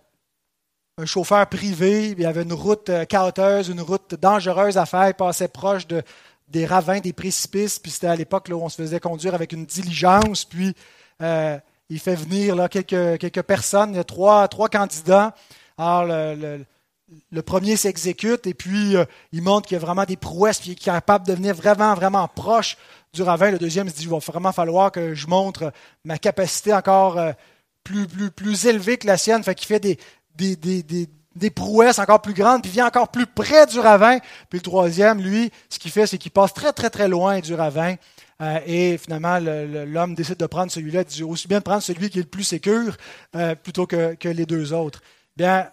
un chauffeur privé, il avait une route euh, chaoteuse, une route dangereuse à faire, il passait proche de, des ravins, des précipices, puis c'était à l'époque où on se faisait conduire avec une diligence, puis euh, il fait venir là, quelques, personnes, il y a trois, candidats. Alors, le premier s'exécute et puis euh, il montre qu'il y a vraiment des prouesses, puis il est capable de venir vraiment, vraiment proche du ravin. Le deuxième se dit, il va vraiment falloir que je montre ma capacité encore euh, plus, plus, élevée que la sienne. Fait qu'il fait des, prouesses encore plus grandes, puis vient encore plus près du ravin. Puis le troisième, lui, ce qu'il fait, c'est qu'il passe très, très, très loin du ravin. Euh, et finalement, l'homme décide de prendre celui-là, dit aussi bien de prendre celui qui est le plus sécure plutôt que, les deux autres. Bien,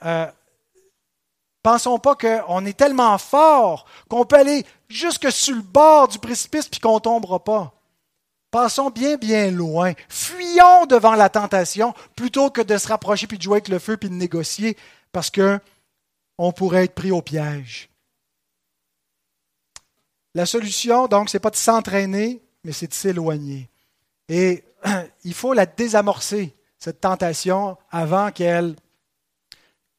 pensons pas qu'on est tellement fort qu'on peut aller jusque sur le bord du précipice puis qu'on ne tombera pas. Passons bien, bien loin. Fuyons devant la tentation plutôt que de se rapprocher puis de jouer avec le feu puis de négocier parce que on pourrait être pris au piège. La solution, donc, ce n'est pas de s'entraîner, mais c'est de s'éloigner. Et il faut la désamorcer, cette tentation, avant qu'elle,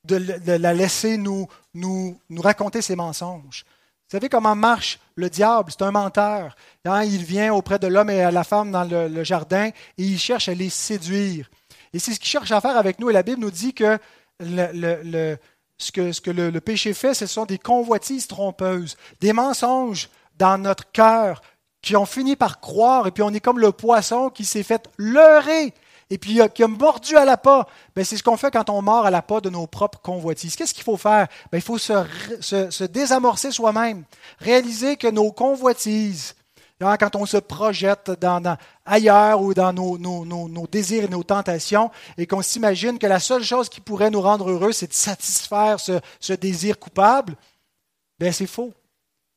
de, la laisser nous, nous, raconter ses mensonges. Vous savez comment marche le diable? C'est un menteur. Hein, il vient auprès de l'homme et de la femme dans le, jardin et il cherche à les séduire. Et c'est ce qu'il cherche à faire avec nous. Et la Bible nous dit que, ce que, ce que le, péché fait, ce sont des convoitises trompeuses, des mensonges dans notre cœur qui ont fini par croire. Et puis on est comme le poisson qui s'est fait leurrer et puis qui a mordu à la pas. Ben, c'est ce qu'on fait quand on mord à la pas de nos propres convoitises. Qu'est-ce qu'il faut faire? Ben, il faut se, désamorcer soi-même, réaliser que nos convoitises, hein, quand on se projette dans, ailleurs ou dans nos, nos, désirs et nos tentations, et qu'on s'imagine que la seule chose qui pourrait nous rendre heureux, c'est de satisfaire ce, ce désir coupable, ben, c'est faux.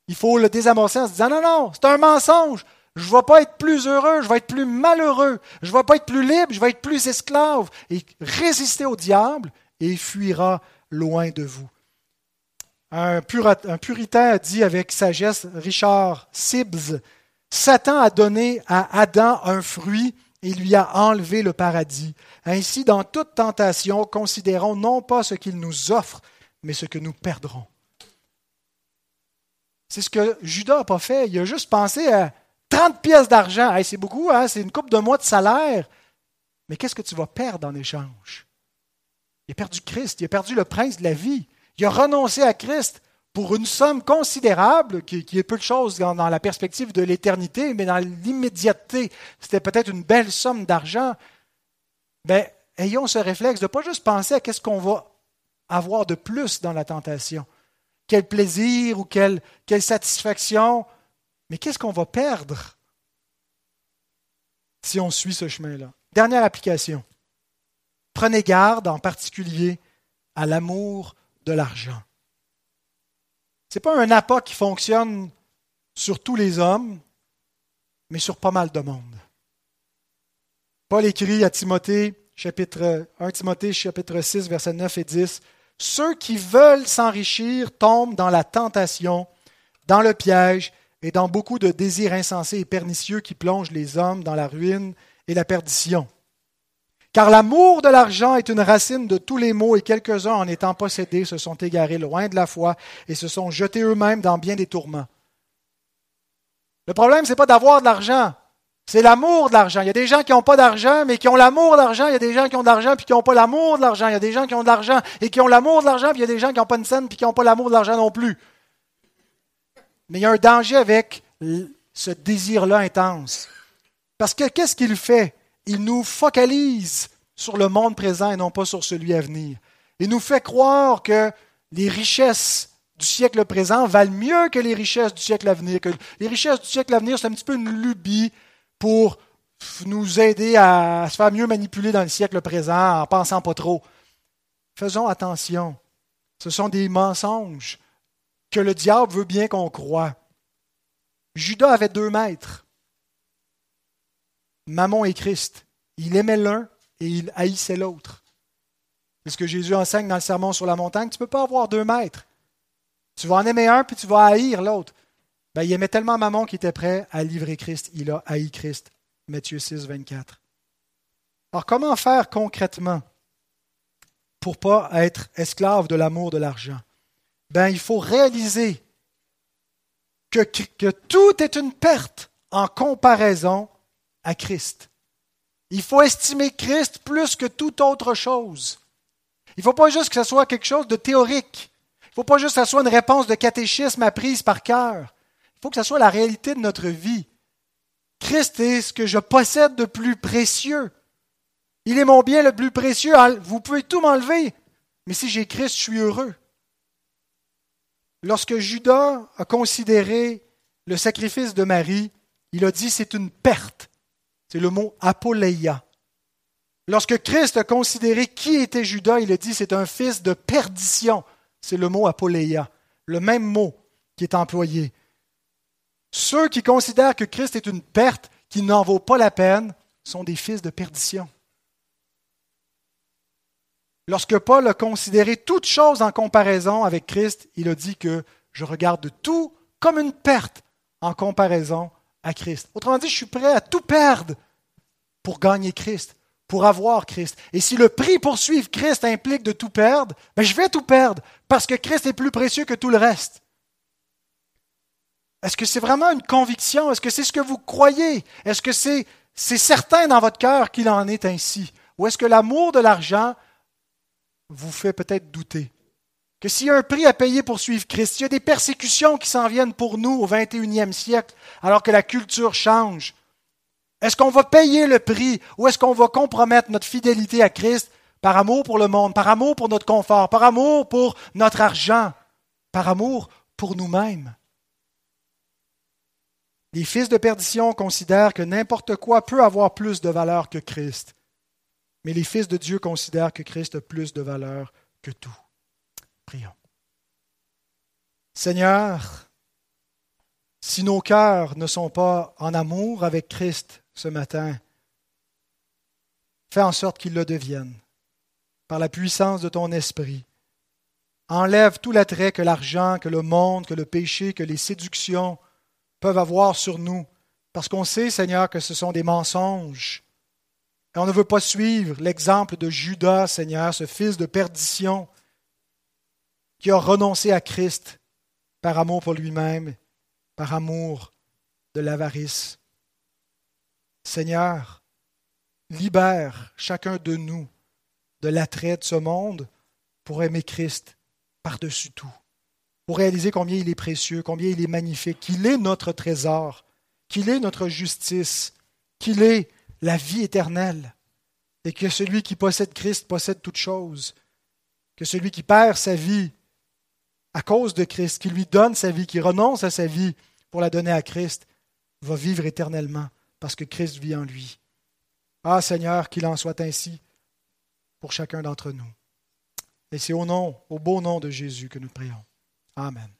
Il faut le désamorcer en se disant non, non, c'est un mensonge. Je ne vais pas être plus heureux, je vais être plus malheureux. Je ne vais pas être plus libre, je vais être plus esclave. Et résister au diable et il fuira loin de vous. Un, puritain a dit avec sagesse, Richard Sibbs, Satan a donné à Adam un fruit et lui a enlevé le paradis. Ainsi, dans toute tentation, considérons non pas ce qu'il nous offre, mais ce que nous perdrons. C'est ce que Judas n'a pas fait. Il a juste pensé à 30 pièces d'argent, c'est beaucoup, hein? c'est une coupe de mois de salaire. Mais qu'est-ce que tu vas perdre en échange? Il a perdu Christ, il a perdu le prince de la vie. Il a renoncé à Christ pour une somme considérable, qui, est peu de choses dans, la perspective de l'éternité, mais dans l'immédiateté, c'était peut-être une belle somme d'argent. Mais ayons ce réflexe de ne pas juste penser à qu'est-ce qu'on va avoir de plus dans la tentation. Quel plaisir ou quelle satisfaction mais qu'est-ce qu'on va perdre si on suit ce chemin-là? Dernière application. Prenez garde en particulier à l'amour de l'argent. Ce n'est pas un appât qui fonctionne sur tous les hommes, mais sur pas mal de monde. Paul écrit à Timothée, chapitre 1 Timothée, chapitre 6, versets 9 et 10, Ceux qui veulent s'enrichir tombent dans la tentation, dans le piège et dans beaucoup de désirs insensés et pernicieux qui plongent les hommes dans la ruine et la perdition. Car l'amour de l'argent est une racine de tous les maux, et quelques-uns, en étant possédés, se sont égarés loin de la foi et se sont jetés eux-mêmes dans bien des tourments. Le problème, ce n'est pas d'avoir de l'argent, c'est l'amour de l'argent. Il y a des gens qui n'ont pas d'argent, mais qui ont l'amour de l'argent. Il y a des gens qui ont de l'argent, puis qui n'ont pas l'amour de l'argent. Il y a des gens qui ont de l'argent et qui ont l'amour de l'argent, puis il y a des gens qui n'ont pas une scène, puis qui n'ont pas l'amour de l'argent non plus. Mais il y a un danger avec ce désir-là intense. Parce que qu'est-ce qu'il fait? Il nous focalise sur le monde présent et non pas sur celui à venir. Il nous fait croire que les richesses du siècle présent valent mieux que les richesses du siècle à venir. Que les richesses du siècle à venir, c'est un petit peu une lubie pour nous aider à se faire mieux manipuler dans le siècle présent en pensant pas trop. Faisons attention. Ce sont des mensonges que le diable veut bien qu'on croie. Judas avait deux maîtres, Mammon et Christ. Il aimait l'un et il haïssait l'autre. C'est ce que Jésus enseigne dans le sermon sur la montagne. Tu ne peux pas avoir deux maîtres. Tu vas en aimer un, puis tu vas haïr l'autre. Ben, il aimait tellement Mammon qu'il était prêt à livrer Christ. Il a haï Christ. Matthieu 6, 24. Alors, comment faire concrètement pour ne pas être esclave de l'amour de l'argent? Ben, il faut réaliser que, que tout est une perte en comparaison à Christ. Il faut estimer Christ plus que toute autre chose. Il ne faut pas juste que ce soit quelque chose de théorique. Il ne faut pas juste que ce soit une réponse de catéchisme apprise par cœur. Il faut que ce soit la réalité de notre vie. Christ est ce que je possède de plus précieux. Il est mon bien le plus précieux. Vous pouvez tout m'enlever. mais si j'ai Christ, je suis heureux. Lorsque Judas a considéré le sacrifice de Marie, il a dit c'est une perte. C'est le mot apoleia. Lorsque Christ a considéré qui était Judas, il a dit c'est un fils de perdition. C'est le mot apoleia, le même mot qui est employé. Ceux qui considèrent que Christ est une perte, qui n'en vaut pas la peine, sont des fils de perdition. Lorsque Paul a considéré toute chose en comparaison avec Christ, il a dit que je regarde tout comme une perte en comparaison à Christ. Autrement dit, je suis prêt à tout perdre pour gagner Christ, pour avoir Christ. Et si le prix pour suivre Christ implique de tout perdre, ben je vais tout perdre parce que Christ est plus précieux que tout le reste. Est-ce que c'est vraiment une conviction? Est-ce que c'est ce que vous croyez? Est-ce que c'est c'est certain dans votre cœur qu'il en est ainsi? Ou est-ce que l'amour de l'argent vous fait peut-être douter? Que s'il y a un prix à payer pour suivre Christ, s'il y a des persécutions qui s'en viennent pour nous au 21e siècle, alors que la culture change, est-ce qu'on va payer le prix ou est-ce qu'on va compromettre notre fidélité à Christ par amour pour le monde, par amour pour notre confort, par amour pour notre argent, par amour pour nous-mêmes? Les fils de perdition considèrent que n'importe quoi peut avoir plus de valeur que Christ. Mais les fils de Dieu considèrent que Christ a plus de valeur que tout. Prions. Seigneur, si nos cœurs ne sont pas en amour avec Christ ce matin, fais en sorte qu'ils le deviennent par la puissance de ton esprit. Enlève tout l'attrait que l'argent, que le monde, que le péché, que les séductions, peuvent avoir sur nous, parce qu'on sait, Seigneur, que ce sont des mensonges. Et on ne veut pas suivre l'exemple de Judas, Seigneur, ce fils de perdition, qui a renoncé à Christ par amour pour lui-même, par amour de l'avarice. Seigneur, libère chacun de nous de l'attrait de ce monde pour aimer Christ par-dessus tout pour réaliser combien il est précieux, combien il est magnifique, qu'il est notre trésor, qu'il est notre justice, qu'il est la vie éternelle, et que celui qui possède Christ possède toute chose, que celui qui perd sa vie à cause de Christ, qui lui donne sa vie, qui renonce à sa vie pour la donner à Christ, va vivre éternellement, parce que Christ vit en lui. Ah Seigneur, qu'il en soit ainsi pour chacun d'entre nous. Et c'est au nom, au beau nom de Jésus que nous prions. Amen.